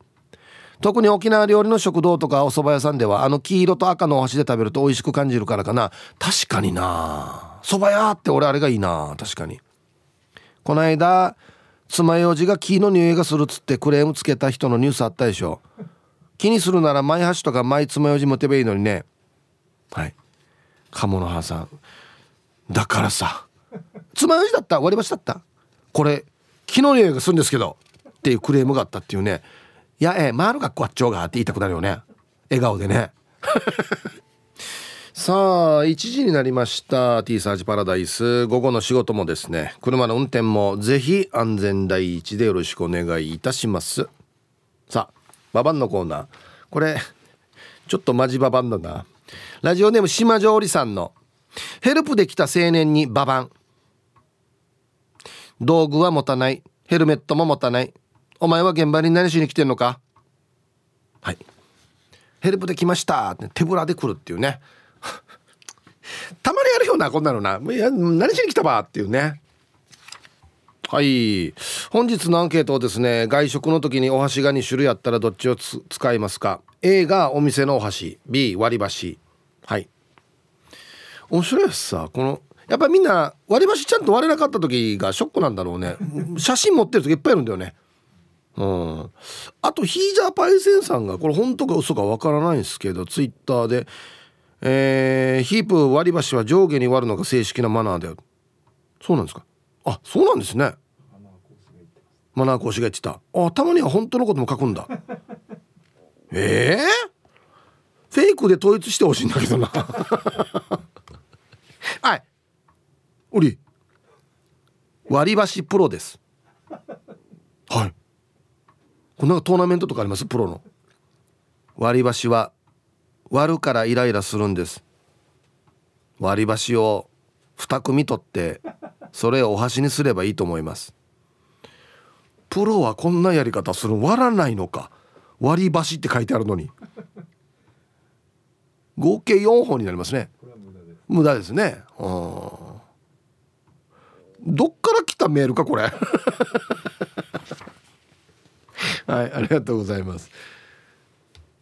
特に沖縄料理の食堂とかお蕎麦屋さんではあの黄色と赤のお箸で食べると美味しく感じるからかな。確かにな。蕎麦屋って俺あれがいいな。確かに。この間爪楊枝が木の匂いがするっつってクレームつけた人のニュースあったでしょ。気にするならマイ箸とかマイ爪楊枝持てばいいのにね。はい。鴨の葉さん。だからさ。つまようじだった？割り箸だった？これ木の匂いがするんですけど。っていうクレームがあったっていうね。やえ回る学校あっちょうがって言いたくなるよね。笑顔でね。さあ1時になりました。T サージパラダイス。午後の仕事もですね。車の運転もぜひ安全第一でよろしくお願いいたします。さあババンのコーナー。これちょっとマジババンだな。ラジオネーム島上里さんの。ヘルプで来た青年にババン。道具は持たない。ヘルメットも持たない。お前は現場に何しに来てんのか？はい。ヘルプで来ました。って手ぶらで来るっていうね。たまにあるよなこんなのな。いや何しに来たば？っていうね。はい。本日のアンケートをですね外食の時にお箸が2種類あったらどっちを使いますか？A がお店のお箸。B 割り箸。はい。面白いですさこのやっぱりみんな割り箸ちゃんと割れなかった時がショックなんだろうね。写真持ってる時いっぱいいるんだよねうん。あとヒージャーパイセンさんがこれ本当か嘘かわからないんですけどツイッターでえー、ヒープ割り箸は上下に割るのが正式なマナーだよ。そうなんですか？あそうなんですね。マナー講師が言ってた。あたまには本当のことも書くんだ。え えー、フェイクで統一してほしいんだけどな。はい。おり。割り箸プロです。はい。これなトーナメントとかあります？プロの。割り箸は割るからイライラするんです。割り箸を2組取ってそれをお箸にすればいいと思います。プロはこんなやり方する。割らないのか。割り箸って書いてあるのに。合計4本になりますね。無駄ですね。うん。どっから来たメールかこれ。はいありがとうございます。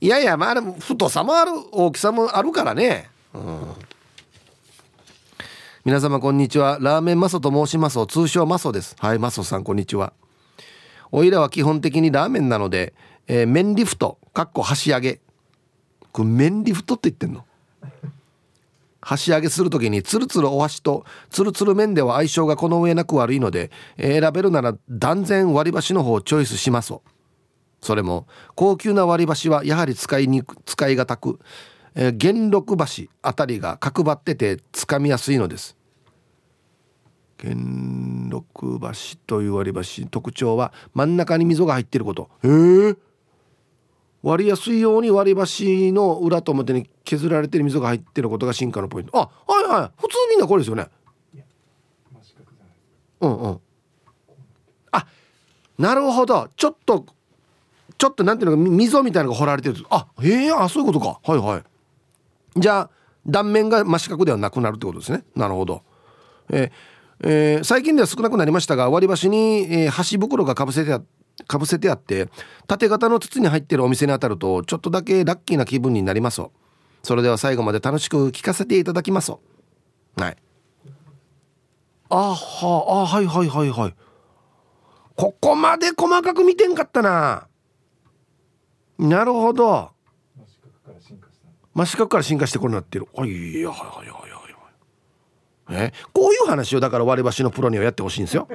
いやいやまあでも太さもある大きさもあるからね。うん。皆様こんにちは。ラーメンマソと申します。通称マソです。はいマソさんこんにちは。おいらは基本的にラーメンなので、えー、麺リフトかっこ箸上げ。これ麺リフトって言ってんの？箸上げする時にツルツルお箸とツルツル麺では相性がこの上なく悪いので、えー、選べるなら断然割り箸の方をチョイスします。それも高級な割り箸はやはり使いにく使い難く、えー、元禄橋あたりが角張っててつかみやすいのです。元禄橋という割り箸特徴は真ん中に溝が入っていること。へえ割りやすいように割り箸の裏と表に削られてる溝が入ってることが進化のポイント。あはいはい。普通みんなこれですよね。うんうん。あなるほど。ちょっとちょっとなんていうのか溝みたいなのが掘られてる。あへえあそういうことか。はいはい。じゃあ断面が真四角ではなくなるってことですね。なるほど。えー、えー、最近では少なくなりましたが割り箸に、えー、箸袋がかぶせてあかぶせてあって縦型の筒に入ってるお店に当たるとちょっとだけラッキーな気分になります。それでは最後まで楽しく聞かせていただきます。はい。あはあはいはいはいはい。ここまで細かく見てんかったな。なるほど。真四角から進化してこれなってる。はいいやはいはいはいえ？こういう話をだから割り箸のプロにはやってほしいんですよ。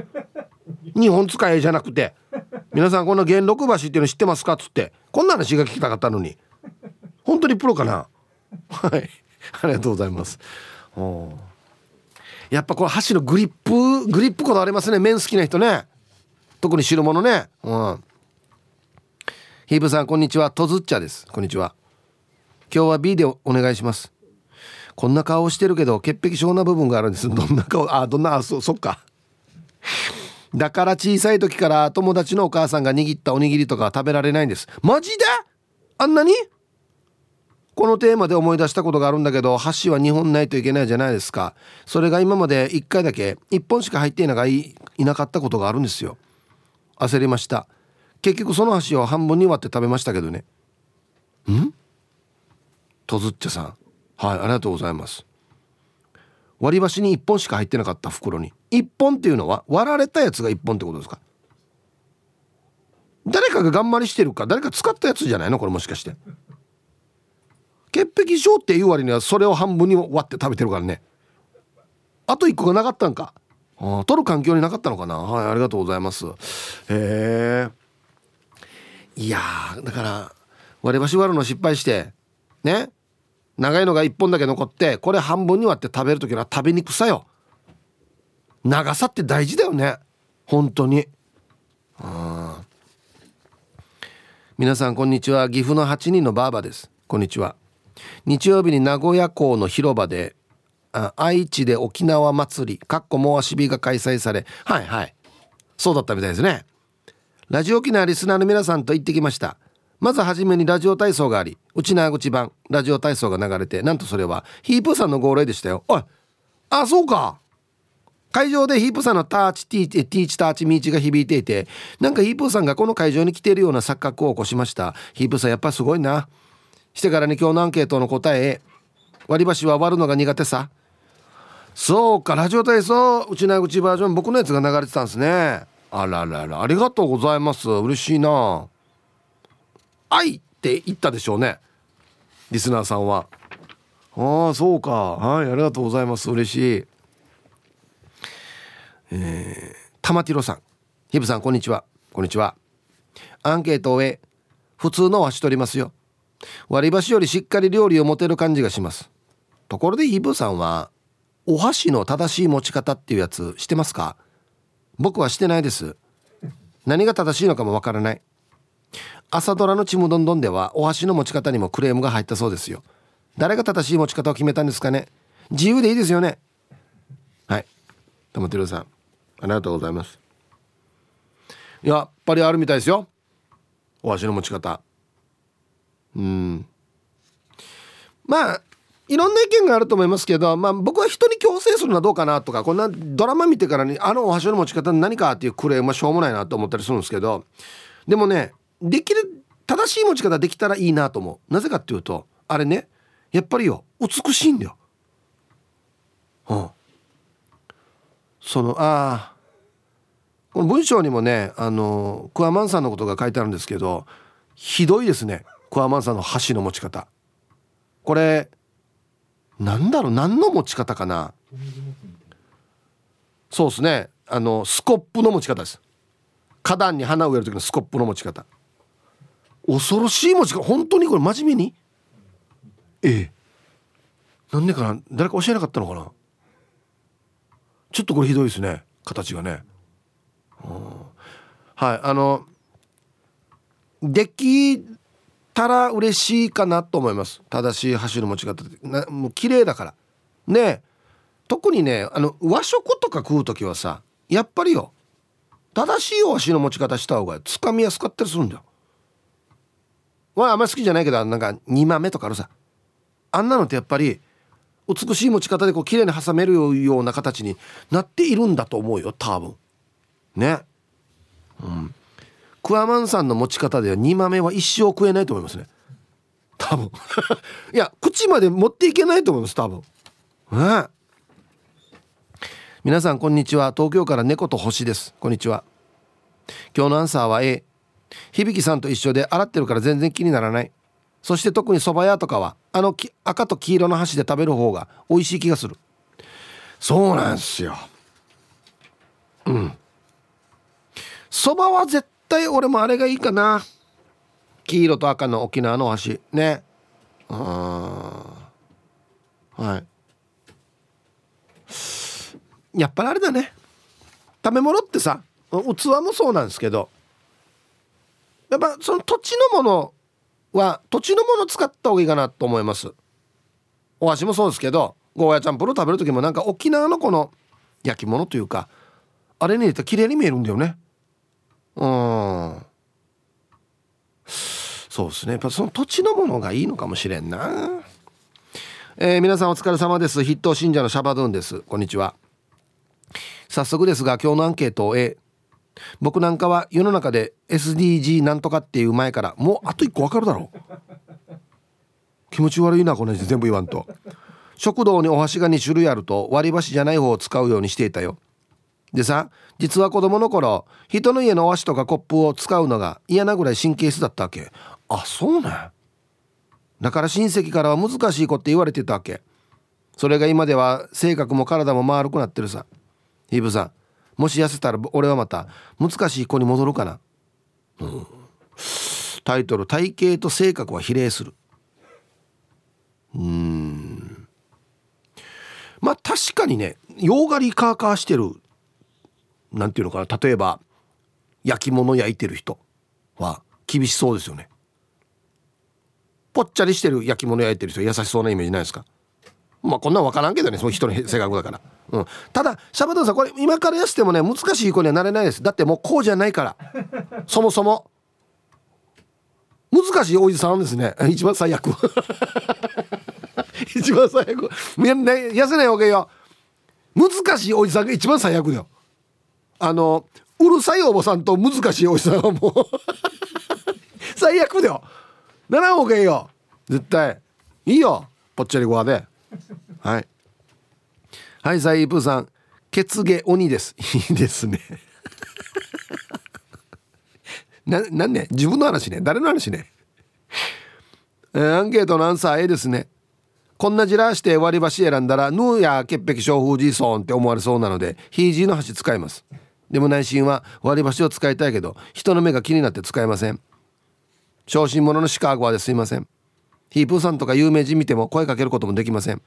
日本使いじゃなくて。皆さんこの元禄橋っていうの知ってますかっつって。こんな話が聞きたかったのに。本当にプロかな？はい。ありがとうございます。やっぱこの箸のグリップグリップこだわりますね。麺好きな人ね。特に汁物ね。うんヒーブさんこんにちは。トズッチャです。こんにちは。今日は B でお願いします。こんな顔してるけど潔癖症な部分があるんです。どんな顔？あどんな？あそそっか。だから小さい時から友達のお母さんが握ったおにぎりとか食べられないんです。マジで？あんなに？このテーマで思い出したことがあるんだけど箸は2本ないといけないじゃないですか。それが今まで1回だけ1本しか入っていないいなかったことがあるんですよ。焦りました。結局その箸を半分に割って食べましたけどね。うん？とずっちゃさん。はいありがとうございます。割り箸に1本しか入ってなかった袋に1本っていうのは割られたやつが1本ってことですか？誰かが頑張りしてるか誰か使ったやつじゃないの？これもしかして。潔癖症っていう割にはそれを半分に割って食べてるからね。あと1個がなかったんか。取る環境になかったのかな。はいありがとうございます。へえいやだから割り箸割るの失敗してね長いのが1本だけ残ってこれ半分に割って食べる時は食べにくさよ。長さって大事だよね。本当に。あ皆さんこんにちは。岐阜の8人のばあばです。こんにちは。日曜日に名古屋港の広場であ愛知で沖縄祭りかっこもわしびが開催されはいはい。そうだったみたいですね。ラジオ沖縄リスナーの皆さんと行ってきました。まずはじめにラジオ体操がありうちな口版ラジオ体操が流れてなんとそれはヒープーさんの号令でしたよ。おいあそうか。会場でヒープさんのターチティーチティーチターチミーチが響いていてなんかヒープーさんがこの会場に来ているような錯覚を起こしました。ヒープさんやっぱすごいな。してからに今日のアンケートの答え割り箸は割るのが苦手さ。そうかラジオ体操うちな口バージョン僕のやつが流れてたんですね。あらららありがとうございます。嬉しいな。愛って言ったでしょうね。リスナーさんは。ああそうか。はいありがとうございます。嬉しい。えー、玉ティロさん。ヒブさんこんにちは。こんにちは。アンケートを終え普通の箸取りますよ。割り箸よりしっかり料理を持てる感じがします。ところでヒブさんはお箸の正しい持ち方っていうやつしてますか？僕はしてないです。何が正しいのかもわからない。朝ドラのちむどんどんではお箸の持ち方にもクレームが入ったそうですよ。誰が正しい持ち方を決めたんですかね。自由でいいですよね。はい。玉てるさんありがとうございます。やっぱりあるみたいですよ。お箸の持ち方。うん。まあいろんな意見があると思いますけど、まあ、僕は人に強制するのはどうかなとかこんなドラマ見てからにあのお箸の持ち方何かっていうクレームはしょうもないなと思ったりするんですけどでもねできる正しい持ち方できたらいいなと思う。なぜかっていうとあれねやっぱりよ美しいんだよ。うん、そのああこの文章にもねあのクワマンさんのことが書いてあるんですけどひどいですね。クワマンさんの箸の持ち方。これなんだろう何の持ち方かな。そうですね。あのスコップの持ち方です。花壇に花を植える時のスコップの持ち方。恐ろしい持ち方。本当にこれ真面目に？ええ。なんでかな。誰か教えなかったのかな。ちょっとこれひどいですね。形がね。はいあのデッキたら嬉しいかなと思います。正しい箸の持ち方なもう綺麗だから。ね特にねあの和食とか食う時はさやっぱりよ。正しいお箸の持ち方した方がつかみやすかったりするんだよ。はあんまり好きじゃないけどなんか煮豆とかあるさ。あんなのってやっぱり美しい持ち方でこう綺麗に挟めるような形になっているんだと思うよ多分。ね。うん。クワマンさんの持ち方では煮豆は一生食えないと思いますね。多分。いや口まで持っていけないと思います多分。ね。皆さんこんにちは。東京から猫と星です。こんにちは。今日のアンサーは A 響さんと一緒で洗ってるから全然気にならない。そして特に蕎麦屋とかはあの赤と黄色の箸で食べる方が美味しい気がする。そうなんですよ。うん。蕎麦は絶対対俺もあれがいいかな。黄色と赤の沖縄の箸。ね。うんはい。やっぱりあれだね。食べ物ってさ器もそうなんですけど。やっぱその土地のものは土地のもの使った方がいいかなと思います。お箸もそうですけどゴーヤチャンプルー食べる時もなんか沖縄のこの焼き物というかあれに入れたら綺麗に見えるんだよね。うん。そうですね。やっぱその土地のものがいいのかもしれんな。えー、皆さんお疲れ様です。筆頭信者のシャバドゥンです。こんにちは。早速ですが今日のアンケートを A 僕なんかは世の中で SDG なんとかっていう前からもうあと1個わかるだろう。気持ち悪いなこの人全部言わんと。食堂にお箸が2種類あると割り箸じゃない方を使うようにしていたよ。でさ実は子供の頃人の家のお箸とかコップを使うのが嫌なぐらい神経質だったわけ。あそうねだから親戚からは難しい子って言われてたわけ。それが今では性格も体も丸くなってるさ。ヒーブさんもし痩せたら俺はまた難しい子に戻るかな、うん、タイトル「体型と性格は比例する」うん。まあ確かにね洋刈りカーカーしてるなんていうのかな。例えば焼き物焼いてる人は厳しそうですよね。ぽっちゃりしてる焼き物焼いてる人優しそうなイメージないですか？まあこんなん分からんけどね。その人の性格だから、うん、ただシャバトンさんこれ今から痩せてもね難しい子にはなれないです。だってもうこうじゃないから。そもそも。難しいおじさんですね。一番最悪。一番最悪。痩せないわけよ。難しいおじさんが一番最悪だよ。あのうるさいおばさんと難しいおじさんはもう 最悪だよ。ならんほうがいいよ。絶対。いいよ。ぽっちゃりごわで。はい。はいサイプーさん。血毛鬼です。いいですね。ななんね自分の話ね。誰の話ねえー、アンケートのアンサー A ですね。こんなじらして割り箸選んだらヌーや潔癖症風じソーンって思われそうなのでヒージーの箸使います。でも内心は割り箸を使いたいけど人の目が気になって使えません。小心者のシカゴはですいません。ヒープーさんとか有名人見ても声かけることもできません。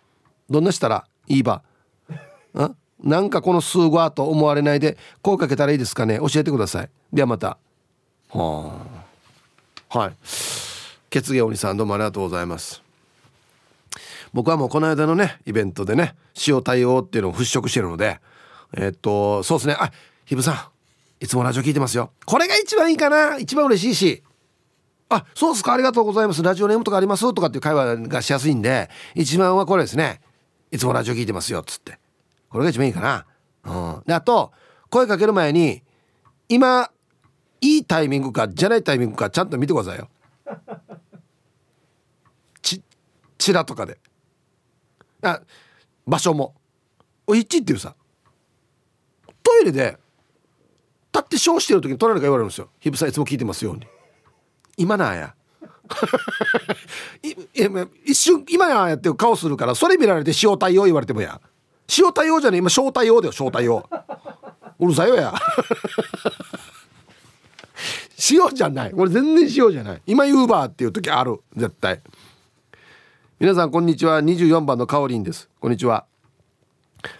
どんなしたらいいば。んなんかこの数語と思われないで声かけたらいいですかね。教えてください。ではまた。はあ。はい。血芸鬼さんどうもありがとうございます。僕はもうこの間のねイベントでね塩対応っていうのを払拭してるのでえ、っとそうですね。あひぶさんいつもラジオ聞いてますよ。これが一番いいかな。一番嬉しいし。あそうですか。ありがとうございます。ラジオネームとかあります？とかっていう会話がしやすいんで。一番はこれですね。いつもラジオ聞いてますよっつって。これが一番いいかな。うん。であと声かける前に今いいタイミングかじゃないタイミングかちゃんと見てくださいよ。ちちらとかで。あ場所も「おいっち」っていうさ。トイレで立ってショーしてる時に隣が言われるんですよ「ヒブさんいつも聞いてますように」今なんや。一瞬今ややって顔するからそれ見られて塩対応言われてもや。塩対応じゃねえ。今小対応だよ小対応うるさいよや。塩じゃない。これ全然塩じゃない。今ユーバーっていう時ある。絶対。皆さんこんにちは。24番のかおりんです。こんにちは。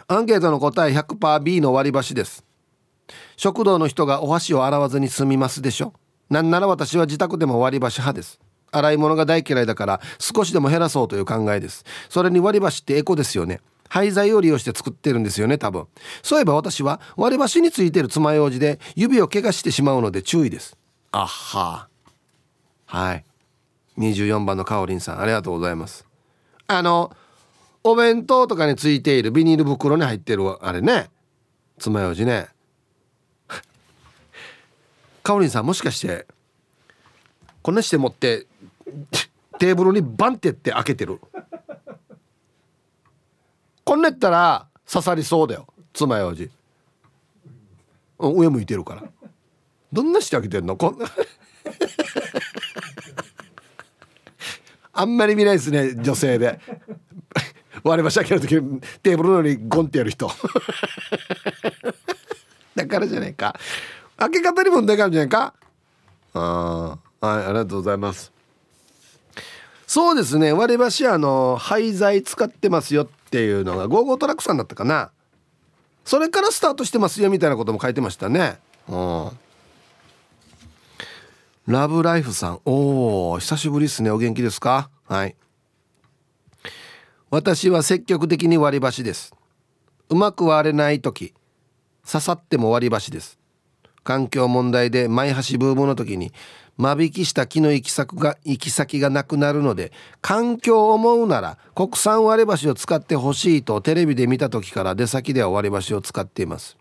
アンケートの答え 100%B の割り箸です。食堂の人がお箸を洗わずに済みますでしょ。なんなら私は自宅でも割り箸派です。洗い物が大嫌いだから少しでも減らそうという考えです。それに割り箸ってエコですよね。廃材を利用して作ってるんですよね多分。そういえば私は割り箸についてる爪楊枝で指を怪我してしまうので注意です。あっは。はい。24番のかおりんさんありがとうございます。あのお弁当とかについているビニール袋に入ってるあれね。爪楊枝ねかおりんさんもしかしてこんなして持って テーブルにバンってって開けてる。こんなやったら刺さりそうだよ爪楊枝。上向いてるから。どんなして開けてんの？こんな。あんまり見ないですね女性で。割れ箸開ける時テーブルの上にゴンってやる人。だからじゃないか。開け方に問題があるんじゃないか。ああはいありがとうございます。そうですね。割り箸あの廃材使ってますよっていうのがゴーゴートラックさんだったかな。それからスタートしてますよみたいなことも書いてましたね。うん。ラブライフさん。おお久しぶりですね。お元気ですか？はい。私は積極的に割り箸です。うまく割れない時刺さっても割り箸です。環境問題で前橋ブームの時に間引きした木の行き先が行き先がなくなるので環境を思うなら国産割り箸を使ってほしいとテレビで見た時から出先では割り箸を使っています。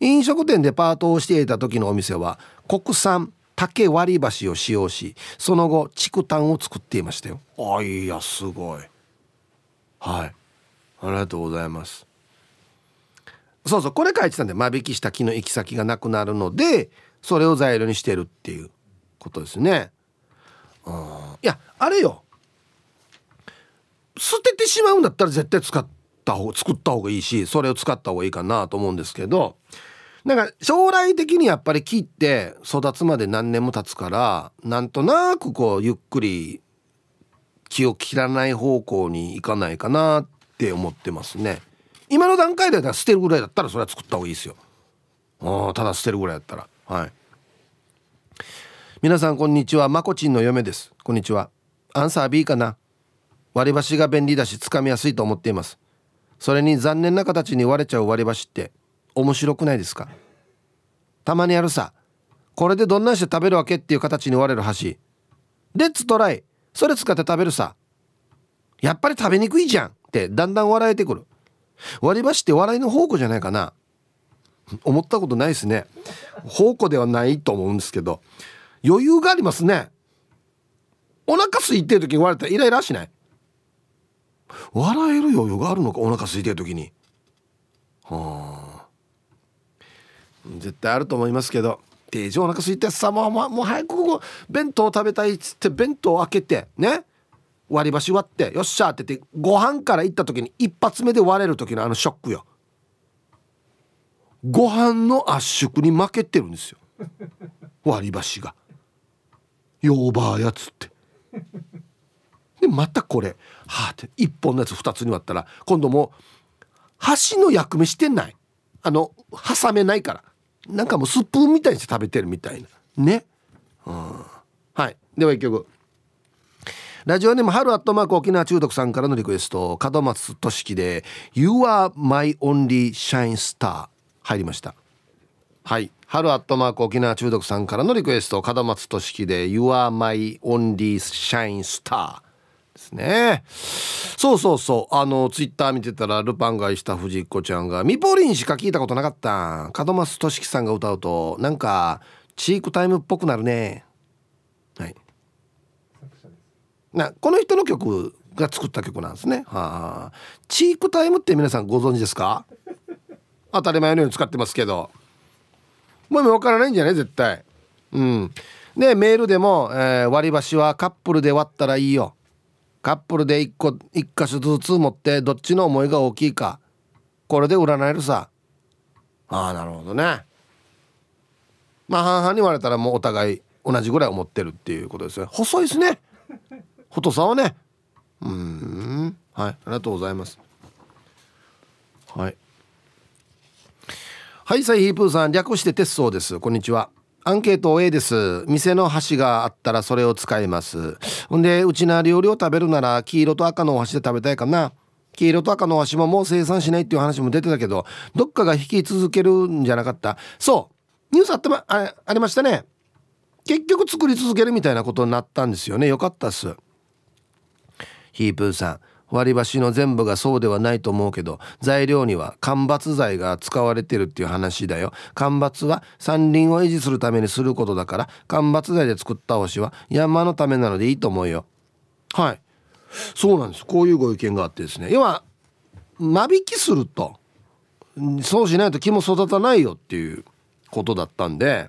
飲食店でパートをしていた時のお店は国産竹割り箸を使用しその後竹炭を作っていましたよ。あいやすごい。はい。ありがとうございます。そうそうこれ書いてたんで間引きした木の行き先がなくなるのでそれを材料にしてるっていうことですね。うんいやあれよ。捨ててしまうんだったら絶対使った方作った方がいいしそれを使った方がいいかなと思うんですけどなんか将来的にやっぱり木って育つまで何年も経つからなんとなくこうゆっくり気を切らない方向に行かないかなって思ってますね。今の段階では捨てるぐらいだったらそれは作った方がいいですよ。あただ捨てるぐらいだったら。はい。皆さんこんにちは。まこちんの嫁です。こんにちは。アンサー B かな。割り箸が便利だしつかみやすいと思っています。それに残念な形に割れちゃう割り箸って面白くないですか？たまにあるさ。これでどんなして食べるわけっていう形に割れる箸。レッツトライ。それ使って食べるさ。やっぱり食べにくいじゃんってだんだん笑えてくる割り箸って笑いの宝庫じゃないかな。思ったことないですね。宝庫ではないと思うんですけど。余裕がありますね。お腹空いてる時に割れたらイライラしない。笑える余裕があるのかお腹空いてる時に。はあ。絶対あると思いますけど。定常お腹空いてさもうもう早くここ弁当食べたいっつって弁当開けてね。割り箸割ってよっしゃって言ってご飯から行った時に一発目で割れる時のあのショックよ。ご飯の圧縮に負けてるんですよ。割り箸が。よーばーやつって。でまたこれ。はあって1本のやつ2つに割ったら今度もう箸の役目してない。あの挟めないから。なんかもうスプーンみたいにして食べてるみたいな。ね、うん、はい。では一曲。ラジオネーム春アットマーク沖縄中毒さんからのリクエスト門松俊樹で「You are my only shine star」入りました。はい。春アットマーク沖縄中毒さんからのリクエスト門松俊樹で「You are my only shine star」ですね。そうそうそう。あのツイッター見てたらルパン買いした藤子ちゃんがミポリンしか聞いたことなかった。門松俊樹さんが歌うとなんかチークタイムっぽくなるねはいなこの人の曲が作った曲なんですね。はあ。チークタイムって皆さんご存知ですか？当たり前のように使ってますけど。もう分からないんじゃない？絶対。うん。でメールでも、えー、割り箸はカップルで割ったらいいよ。カップルで1個1箇所ずつ持ってどっちの思いが大きいか。これで占えるさ。ああなるほどね。まあ半々に割れたらもうお互い同じぐらい思ってるっていうことですね細いですね。太さはね。うん。はい。ありがとうございます。はい。はいサイヒープーさん略して鉄道です。こんにちは。アンケート A です。店の箸があったらそれを使います。ほんでうちな料理を食べるなら黄色と赤のお箸で食べたいかな。黄色と赤のお箸ももう生産しないっていう話も出てたけどどっかが引き続けるんじゃなかった。そう。ニュースあってまあありましたね。結局作り続けるみたいなことになったんですよね。よかったっす。ヒープーさん割り箸の全部がそうではないと思うけど材料には間伐材が使われてるっていう話だよ。間伐は山林を維持するためにすることだから間伐材で作ったおしは山のためなのでいいと思うよ。はい。そうなんです。こういうご意見があってですね。要は間引きするとそうしないと木も育たないよっていうことだったんで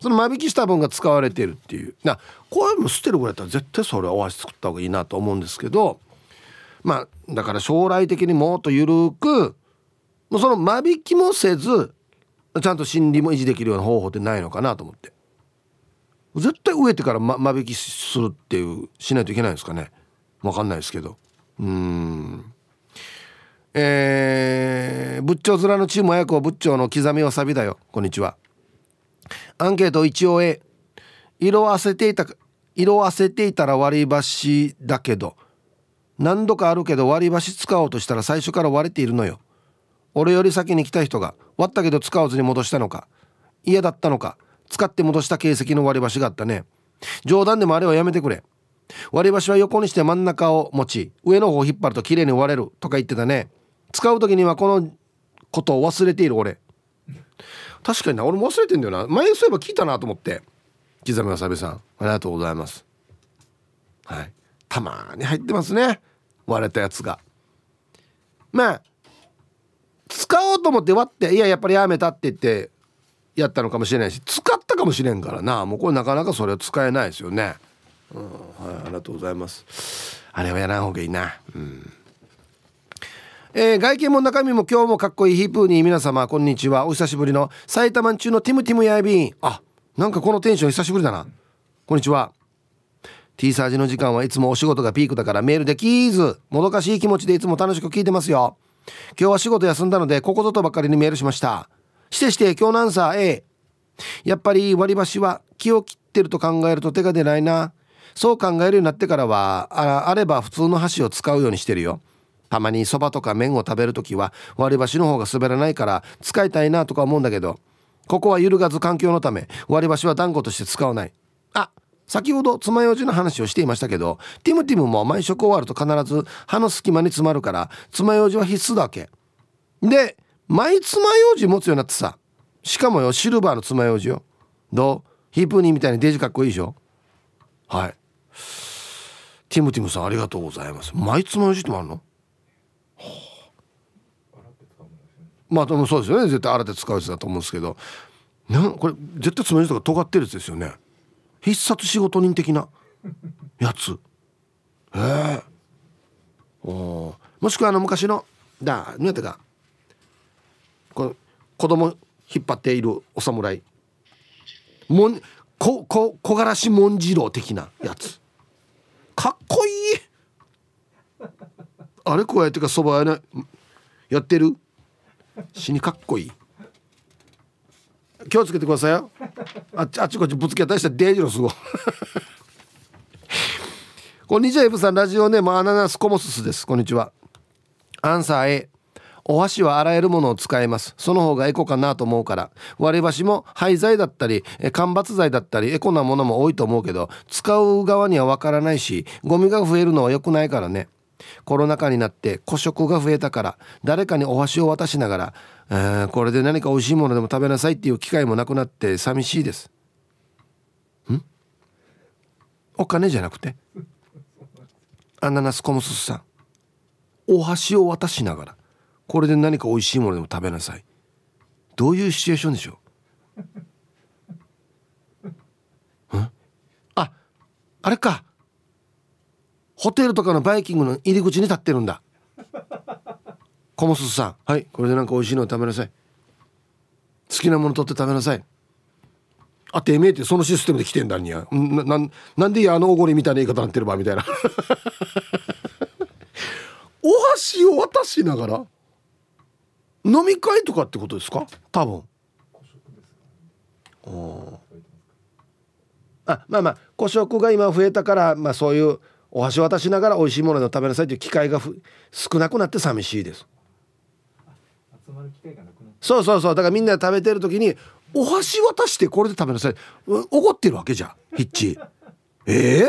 その間引きした分が使われてるっていう。なこういうの捨てるぐらいだったら絶対それはお箸作った方がいいなと思うんですけどまあだから将来的にもっと緩くもうその間引きもせずちゃんと心理も維持できるような方法ってないのかなと思って。絶対植えてから間間引きするっていうしないといけないんですかね。分かんないですけど。うん。えー、仏頂面のチーム親子仏頂の刻みわさびだよ。こんにちは。アンケート一応 A 色あせていた色あせていたら割り箸だけど何度かあるけど割り箸使おうとしたら最初から割れているのよ。俺より先に来た人が割ったけど使わずに戻したのか嫌だったのか使って戻した形跡の割り箸があったね。冗談でもあれはやめてくれ。割り箸は横にして真ん中を持ち上の方を引っ張ると綺麗に割れるとか言ってたね。使う時にはこのことを忘れている俺。確かにな俺も忘れてんだよな。前そういえば聞いたなと思って。刻みわさびさんありがとうございます。はい。たまに入ってますね。割れたやつが。まあ使おうと思って割っていややっぱりやめたって言ってやったのかもしれないし使ったかもしれんからな。もうこれなかなかそれは使えないですよね。うんはいありがとうございます。あれはやらん方がいいな。うん。えー、外見も中身も今日もかっこいいヒープーに皆様こんにちは。お久しぶりの埼玉中のティムティムヤイビーン。あなんかこのテンション久しぶりだな。こんにちは。T サージの時間はいつもお仕事がピークだからメールでキーズ。もどかしい気持ちでいつも楽しく聞いてますよ。今日は仕事休んだのでここぞとばかりにメールしました。してして今日のアンサー A やっぱり割り箸は気を切ってると考えると手が出ないな。そう考えるようになってからはああれば普通の箸を使うようにしてるよ。たまにそばとか麺を食べる時は割り箸の方が滑らないから使いたいなとか思うんだけど。ここは揺るがず環境のため割り箸は団子として使わない。あ先ほど爪楊枝の話をしていましたけどティムティムも毎食終わると必ず歯の隙間に詰まるから爪楊枝は必須だわけ。で毎爪楊枝持つようになってさしかもよシルバーの爪楊枝よ。どう？ヒープニーみたいにデジかっこいいでしょ？はい。ティムティムさんありがとうございます。毎爪楊枝ってもあるの？まあそうですよね。絶対洗って使うやつだと思うんですけど。なんこれ絶対爪楊枝とか尖ってるやつですよね。必殺仕事人的なやつ。ええ。おもしくはあの昔のだ何やったか。こ子供引っ張っているお侍。もんここ木枯らし紋次郎的なやつ。かっこいい。あれこうやってかそばやねやってる死にかっこいい。気をつけてくださいよ。あっちあっちこっちぶつけたりしたらデージロすご こんにちはエブさん。ラジオネームアナナスコモススです。こんにちは。アンサー A お箸は洗えるものを使います。その方がエコかなと思うから。割り箸も廃材だったり間伐材だったりエコなものも多いと思うけど使う側にはわからないしゴミが増えるのは良くないからね。コロナ禍になって孤食が増えたから誰かにお箸を渡しながら、えー、これで何か美味しいものでも食べなさいっていう機会もなくなって寂しいです。ん？お金じゃなくて？アナナスコムスさん。お箸を渡しながらこれで何か美味しいものでも食べなさい。どういうシチュエーションでしょう？ああれか。ホテルとかのバイキングの入り口に立ってるんだ。コモスさん。はい。これでなんか美味しいの食べなさい。好きなもの取って食べなさい。あてめえってそのシステムで来てんだにやなななんであのおごりみたいな言い方になってるばみたいな。お箸を渡しながら飲み会とかってことですか？多分。あまあまあ古食が今増えたから、まあ、そういうお箸渡しながら美味しいものを食べなさいという機会が少なくなって寂しいです。そうそうそう。だからみんな食べてる時にお箸渡してこれで食べなさい。おごってるわけじゃん。ヒッチ。ええー、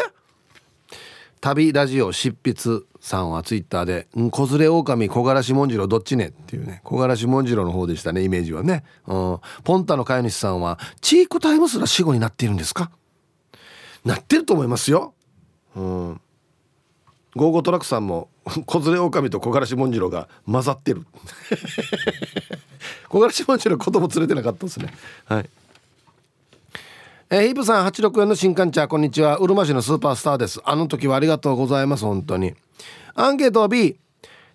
旅ラジオ執筆さんはツイッターで「ん子連れ狼木枯らし紋次郎どっちね?」っていうね。木枯らし紋次郎の方でしたねイメージはね、うん、ポンタの飼い主さんは「チークタイムすら死語になっているんですか?」なってると思いますよ。うんゴーゴートラックさんも 子連れ狼と木枯らし紋次郎が混ざってる。木枯らし紋次郎子供連れてなかったですね。はい。えー、ヒープさん864の新刊茶こんにちは。うるま市のスーパースターです。あの時はありがとうございます本当に。アンケート B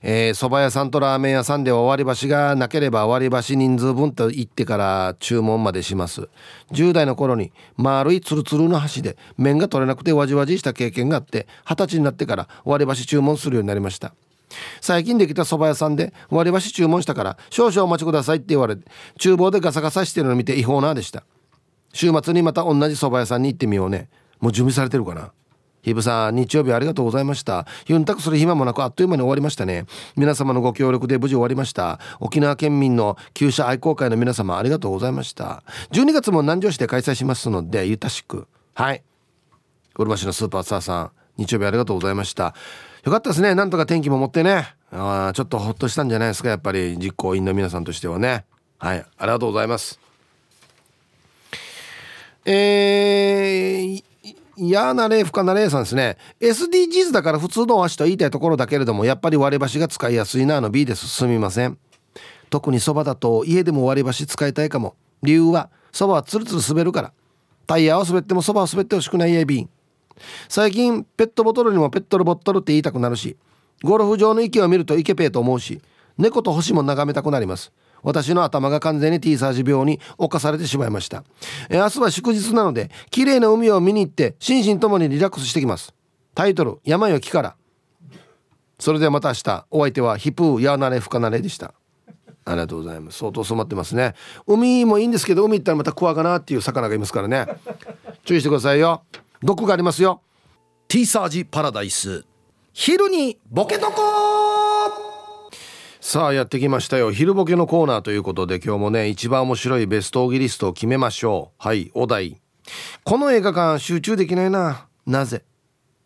えー、蕎麦屋さんとラーメン屋さんでは割り箸がなければ割り箸人数分と言ってから注文までします。10代の頃に丸いツルツルの箸で麺が取れなくてわじわじした経験があって二十歳になってから割り箸注文するようになりました。最近できた蕎麦屋さんで割り箸注文したから少々お待ちくださいって言われて厨房でガサガサしてるのを見て違法なでした。週末にまた同じ蕎麦屋さんに行ってみようね。もう準備されてるかな。ヒブさん、日曜日ありがとうございました。ユンタクする暇もなくあっという間に終わりましたね。皆様のご協力で無事終わりました。沖縄県民の旧車愛好会の皆様ありがとうございました。12月も南城市で開催しますので、ゆたしく。はい。ゴルバ市のスーパースターさん、日曜日ありがとうございました。よかったですね。なんとか天気も持ってね。あちょっとほっとしたんじゃないですか。やっぱり実行委員の皆さんとしてはね。はい。ありがとうございます。えー、嫌な例不可な例さんですね。SDGs だから普通のお箸と言いたいところだけれどもやっぱり割り箸が使いやすいなの B です。すみません。特にそばだと家でも割り箸使いたいかも。理由はそばはツルツル滑るから。タイヤを滑ってもそばを滑ってほしくないや B 最近ペットボトルにもペットルボトルって言いたくなるしゴルフ場の池を見ると池ペーと思うし猫と星も眺めたくなります。私の頭が完全に T サージ病に侵されてしまいました。え明日は祝日なので綺麗な海を見に行って心身ともにリラックスしてきます。タイトル「山よ木から」それではまた明日お相手はヒプーヤーナレフカナレでした。ありがとうございます。相当染まってますね。海もいいんですけど海行ったらまたクワガナっていう魚がいますからね。注意してくださいよ。毒がありますよ。T サージパラダイス。昼にボケとこさあやってきましたよ。昼ボケのコーナーということで今日もね一番面白いベストオギリストを決めましょう。はいお題。この映画館集中できないな。なぜ？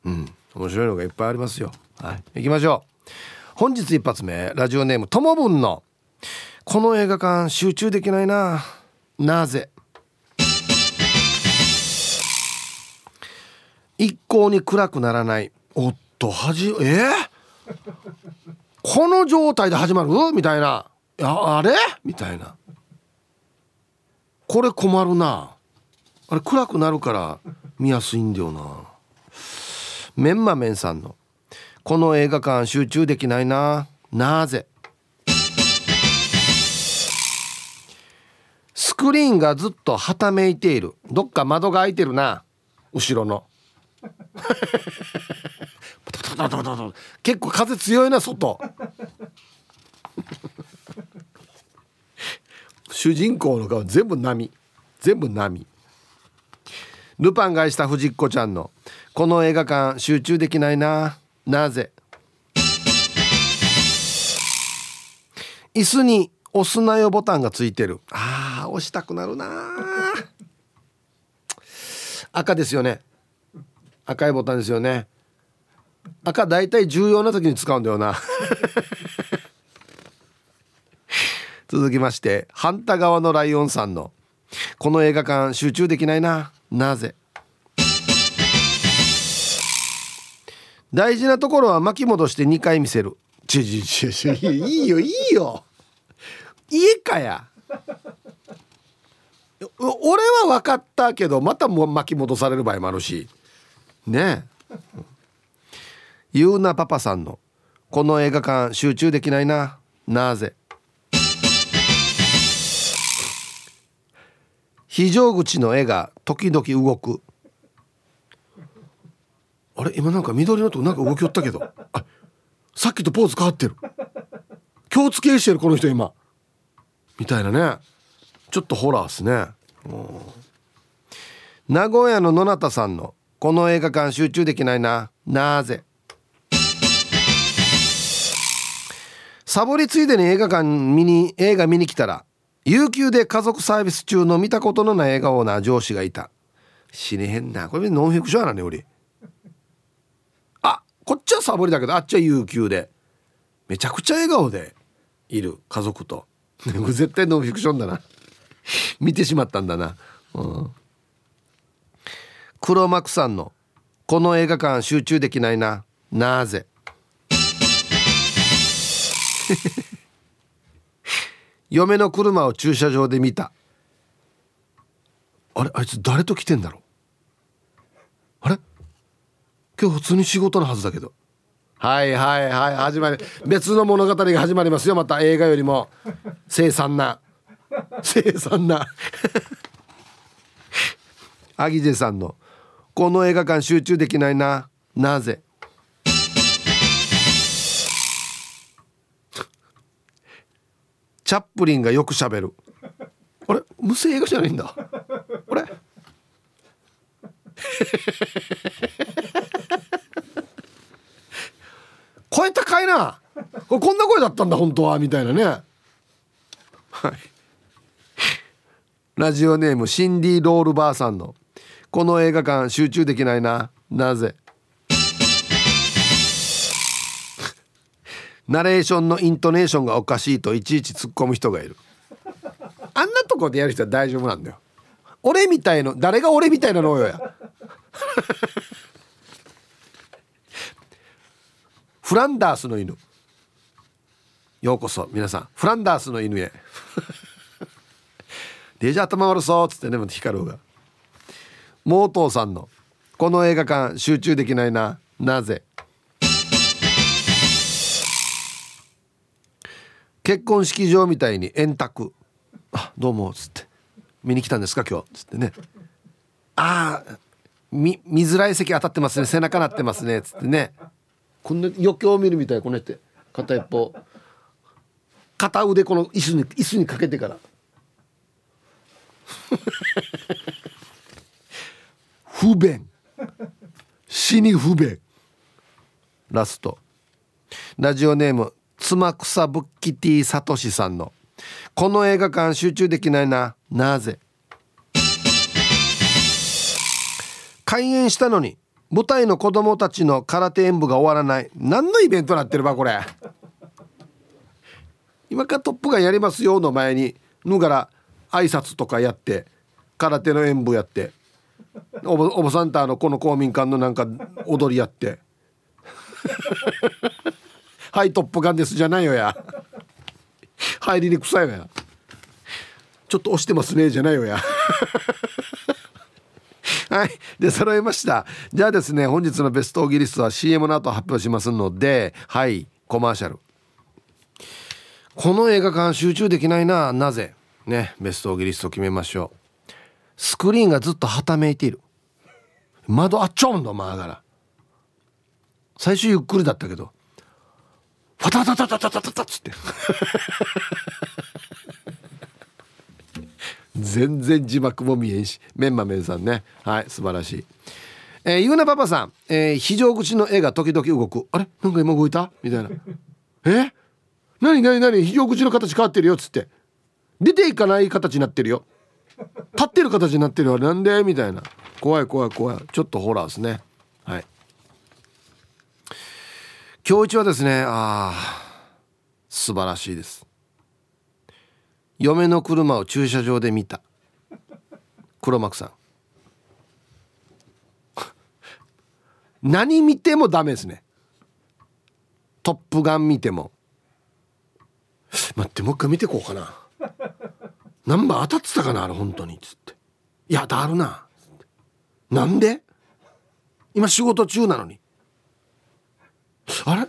うん面白いのがいっぱいありますよ。はい行きましょう。本日一発目ラジオネームともぶんの。この映画館集中できないな。なぜ？一向に暗くならない。おっとはじえ？ー、この状態で始まる？みたいな。ああれ？みたいな。これ困るな。あれ暗くなるから見やすいんだよな。メンマメンさんの。この映画館集中できないな。なぜ？スクリーンがずっとはためいている。どっか窓が開いてるな。後ろの。結構風強いな外主人公の顔全部波全部波ルパンがした藤子ちゃんのこの映画館集中できないななぜ椅子に押すなよボタンがついてるあー押したくなるな赤ですよね赤いボタンですよね赤大体重要な時に使うんだよな。続きまして反対側のライオンさんのこの映画館集中できないな。なぜ？大事なところは巻き戻して2回見せる。ちょちょちょいいよいいよ。家かや。俺は分かったけどまたも巻き戻される場合もあるし。ねえゆうなパパさんの「この映画館集中できないな。なぜ?」非常口の絵が時々動く。あれ？今なんか緑のとこなんか動きよったけど。あさっきとポーズ変わってる。気をつけしてるこの人今。みたいなね。ちょっとホラーっすね。名古屋の野中さんのこの映画館集中できないな。なぜ？サボりついでに映画館見に映画見に来たら有給で家族サービス中の見たことのない笑顔な上司がいた。死ねへんな。これノンフィクションやなね俺。あこっちはサボりだけどあっちは有給で。めちゃくちゃ笑顔でいる家族と。絶対ノンフィクションだな。見てしまったんだな。うん。黒幕さんの「この映画館集中できないな。なぜ?」嫁の車を駐車場で見た。あれあいつ誰と来てんだろあれ？今日普通に仕事のはずだけど。はいはいはい始まり別の物語が始まりますよまた。映画よりも。凄惨な。凄惨な。アギジェさんの。この映画館集中できないな。なぜ？チャップリンがよくしゃべる。あれ？無声映画じゃないんだ。あれ？声高いな。これこんな声だったんだ本当は。みたいなね。はい。ラジオネームシンディ・ロールバーさんの。この映画館集中できないな。なぜ？ナレーションのイントネーションがおかしいといちいち突っ込む人がいる。あんなとこでやる人は大丈夫なんだよ。俺みたいの誰が俺みたいなのよや。フランダースの犬。ようこそ皆さん。フランダースの犬へ。デジャ頭悪そうっつってね光るが。モートーさんの「この映画館集中できないな。なぜ?」結婚式場みたいに円卓。あどうもっつって。見に来たんですか今日？っつってね。ああ見見づらい席当たってますね。背中なってますね。っつってね。こんな余興を見るみたいこねって。片一方。片腕この椅子に椅子にかけてから。不便。死に不便。ラスト。ラジオネーム妻草ぶっきティさとしさんの「この映画館集中できないな。なぜ?」開演したのに舞台の子供たちの空手演舞が終わらない。何のイベントなってるばこれ。今からトップがやりますよの前にぬがら挨拶とかやって空手の演舞やっておぼおぼさんたのこの公民館のなんか踊りやって。はいトップガンですじゃないよや。入りにくさいよや。ちょっと押してますねじゃないよや。はいで揃えました。じゃあですね本日のベストオーギリストは CM の後発表しますのではいコマーシャル。この映画館集中できないななぜ？ねベストオーギリスト決めましょう。スクリーンがずっとはためいている。窓あっちょんのまあがら最初ゆっくりだったけど。タタタタタタタタっつって全然字幕も見えんしメンマメンさんねはい素晴らしいえー、ゆうなパパさん、えー、非常口の絵が時々動くあれなんか今動いたみたいなえ何何何非常口の形変わってるよっつって出ていかない形になってるよ立ってる形になってるよなんでみたいな怖い怖い怖いちょっとホラーですねはい今日一はですねああ素晴らしいです。嫁の車を駐車場で見た。黒幕さん。何見てもダメですね。トップガン見ても。待ってもう一回見てこうかな。ナンバー当たってたかなあれ本当に。っつって。いやだるな。なんで？今仕事中なのに。あれ？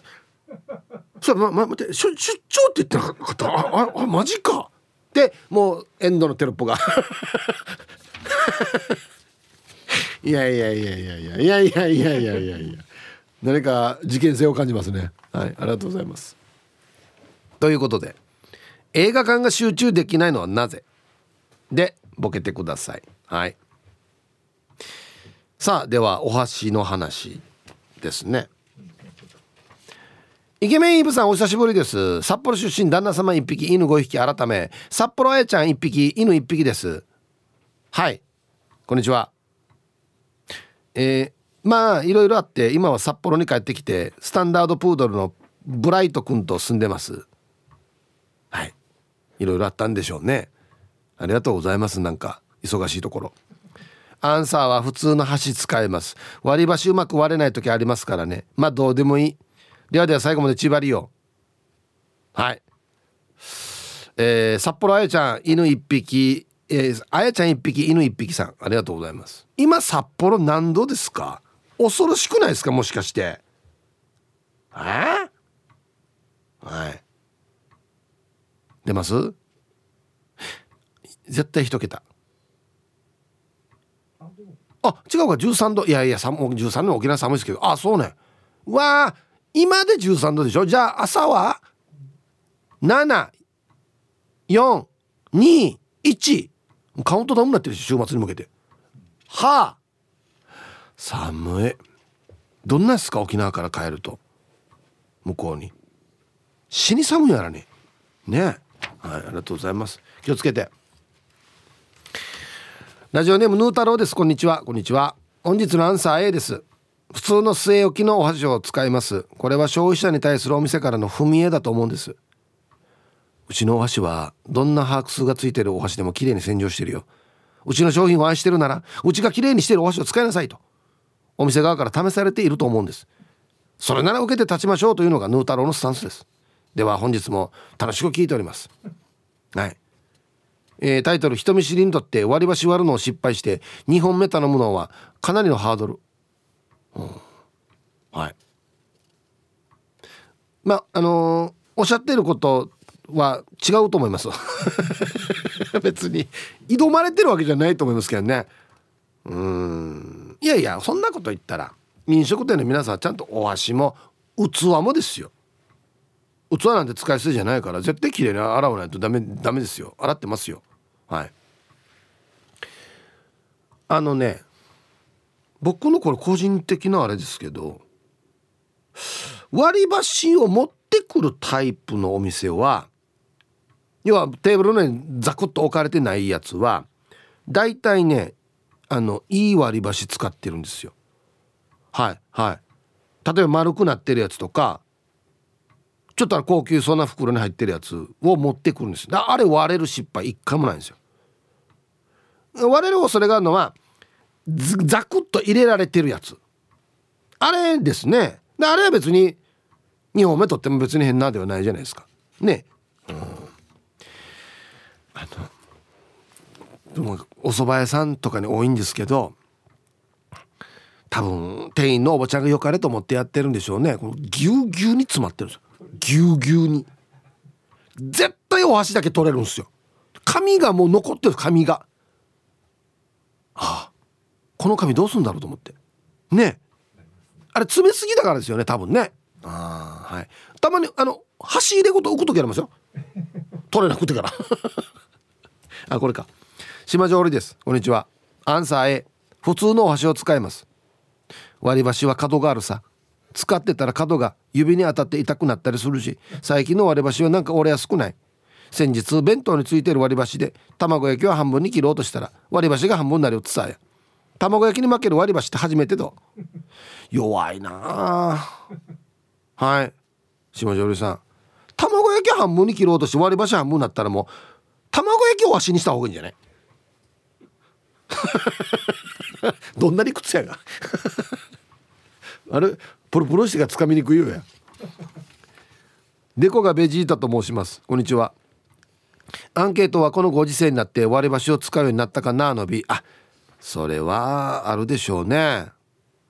それま、ま、待って出張って言ってなかった？あああマジか？でもうエンドのテロップが。い やいやいやいやいやいやいやいやいやいやいや。何か事件性を感じますね。はいありがとうございます。ということで映画館が集中できないのはなぜ？でボケてください。はい。さあではお箸の話ですね。イケメンイブさんお久しぶりです。札幌出身旦那様1匹犬5匹改め。札幌あやちゃん1匹犬1匹です。はい。こんにちは。えー、まあいろいろあって今は札幌に帰ってきてスタンダードプードルのブライト君と住んでます。はい。いろいろあったんでしょうね。ありがとうございますなんか忙しいところ。アンサーは普通の箸使えます。割り箸うまく割れない時ありますからね。まあどうでもいい。ではでは最後まで千葉りよはい。えー、札幌あやちゃん犬一匹。えー、あやちゃん一匹犬一匹さん。ありがとうございます。今札幌何度ですか？恐ろしくないですか？もしかして。え？はい。出ます？絶対一桁。あ違うか。13度。いやいや13度沖縄寒いですけど。あそうね。わあ今で13度でしょ？じゃあ朝は742カウントダウンになってるし週末に向けて。はあ。寒い。どんなですか？沖縄から帰ると。向こうに。死に寒いやらね。ね。はいありがとうございます。気をつけて。ラジオネームヌー太郎です。こんにちは。こんにちは。本日のアンサー A です。普通の据え置きのお箸を使います。これは消費者に対するお店からの踏み絵だと思うんです。うちのお箸はどんな把握数がついてるお箸でもきれいに洗浄してるよ。うちの商品を愛してるならうちがきれいにしてるお箸を使いなさいと。お店側から試されていると思うんです。それなら受けて立ちましょうというのがヌー太郎のスタンスです。では本日も楽しく聞いております。はい。えー、タイトル「人見知りにとって割り箸割るのを失敗して2本目頼むのはかなりのハードル」はい。まああのー、おっしゃってることは違うと思います。別に。挑まれてるわけじゃないと思いますけどね。うん。いやいやそんなこと言ったら飲食店の皆さんちゃんとお箸も器もですよ。器なんて使い捨てじゃないから絶対きれいに洗わないとダメダメですよ。洗ってますよ。はい。あのね僕のこれ個人的なあれですけど割り箸を持ってくるタイプのお店は要はテーブルの上にザクッと置かれてないやつは大体ねあのいい割り箸使ってるんですよ。はいはい。例えば丸くなってるやつとかちょっと高級そうな袋に入ってるやつを持ってくるんですよ。あれ割れる失敗一回もないんですよ。割れる恐れがあるのはザクッと入れられてるやつ。あれですね。あれは別に2本目取っても別に変なではないじゃないですか。ね。うん。あのでもお蕎麦屋さんとかに多いんですけど多分店員のおばちゃんがよかれと思ってやってるんでしょうね。このぎゅうぎゅうに詰まってるんですよ。ぎゅうぎゅうに。絶対お箸だけ取れるんですよ。紙がもう残ってる紙が。ああこの紙どうすんだろうと思って。ね。あれ詰めすぎだからですよね多分ね。あはい。たまにあの箸入れごと置く時ありますよ。取れなくてから。あこれか。島上りです。こんにちは。アンサー A 普通のお箸を使います。割り箸は角があるさ。使ってたら角が指に当たって痛くなったりするし最近の割り箸はなんか折れやすくない。先日弁当についてる割り箸で卵焼きを半分に切ろうとしたら割り箸が半分になりうつさや卵焼きに負ける割り箸って初めてだ弱いなはい。島上さん。卵焼き半分に切ろうとして割り箸半分になったらもう卵焼きをわしにした方がいいんじゃない？どんな理屈やが。あれ？プロプロしてがつかみにくいよや。デコがベジータと申します。こんにちは。アンケートはこのご時世になって割り箸を使うようになったかなのび。あそれはあるでしょうね。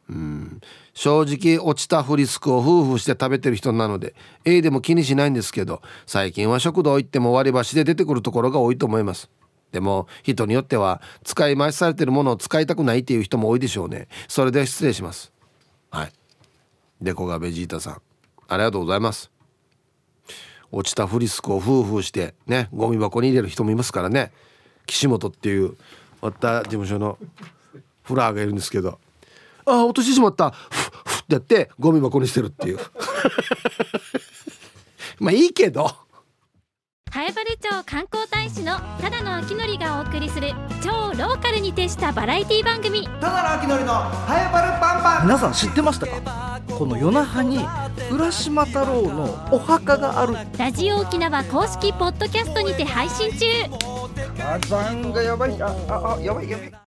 うん。正直落ちたフリスクを夫婦して食べてる人なので A でも気にしないんですけど最近は食堂行っても割り箸で出てくるところが多いと思います。でも人によっては使い回しされてるものを使いたくないっていう人も多いでしょうね。それでは失礼します。はい。デコがベジータさん。ありがとうございます。落ちたフリスクを夫婦してねゴミ箱に入れる人もいますからね。岸本っていうわった事務所のフラーがいるんですけど「ああ落としてしまった」ふっふってやってゴミ箱にしてるっていう。まあいいけど。南風原町観光大使のただの秋のりがお送りする超ローカルに徹したバラエティ番組。ただの秋のりのハエバルパンパン。皆さん知ってましたか？この与那覇に浦島太郎のお墓がある。ラジオ沖縄公式ポッドキャストにて配信中。火山がやばいあああやばいやばい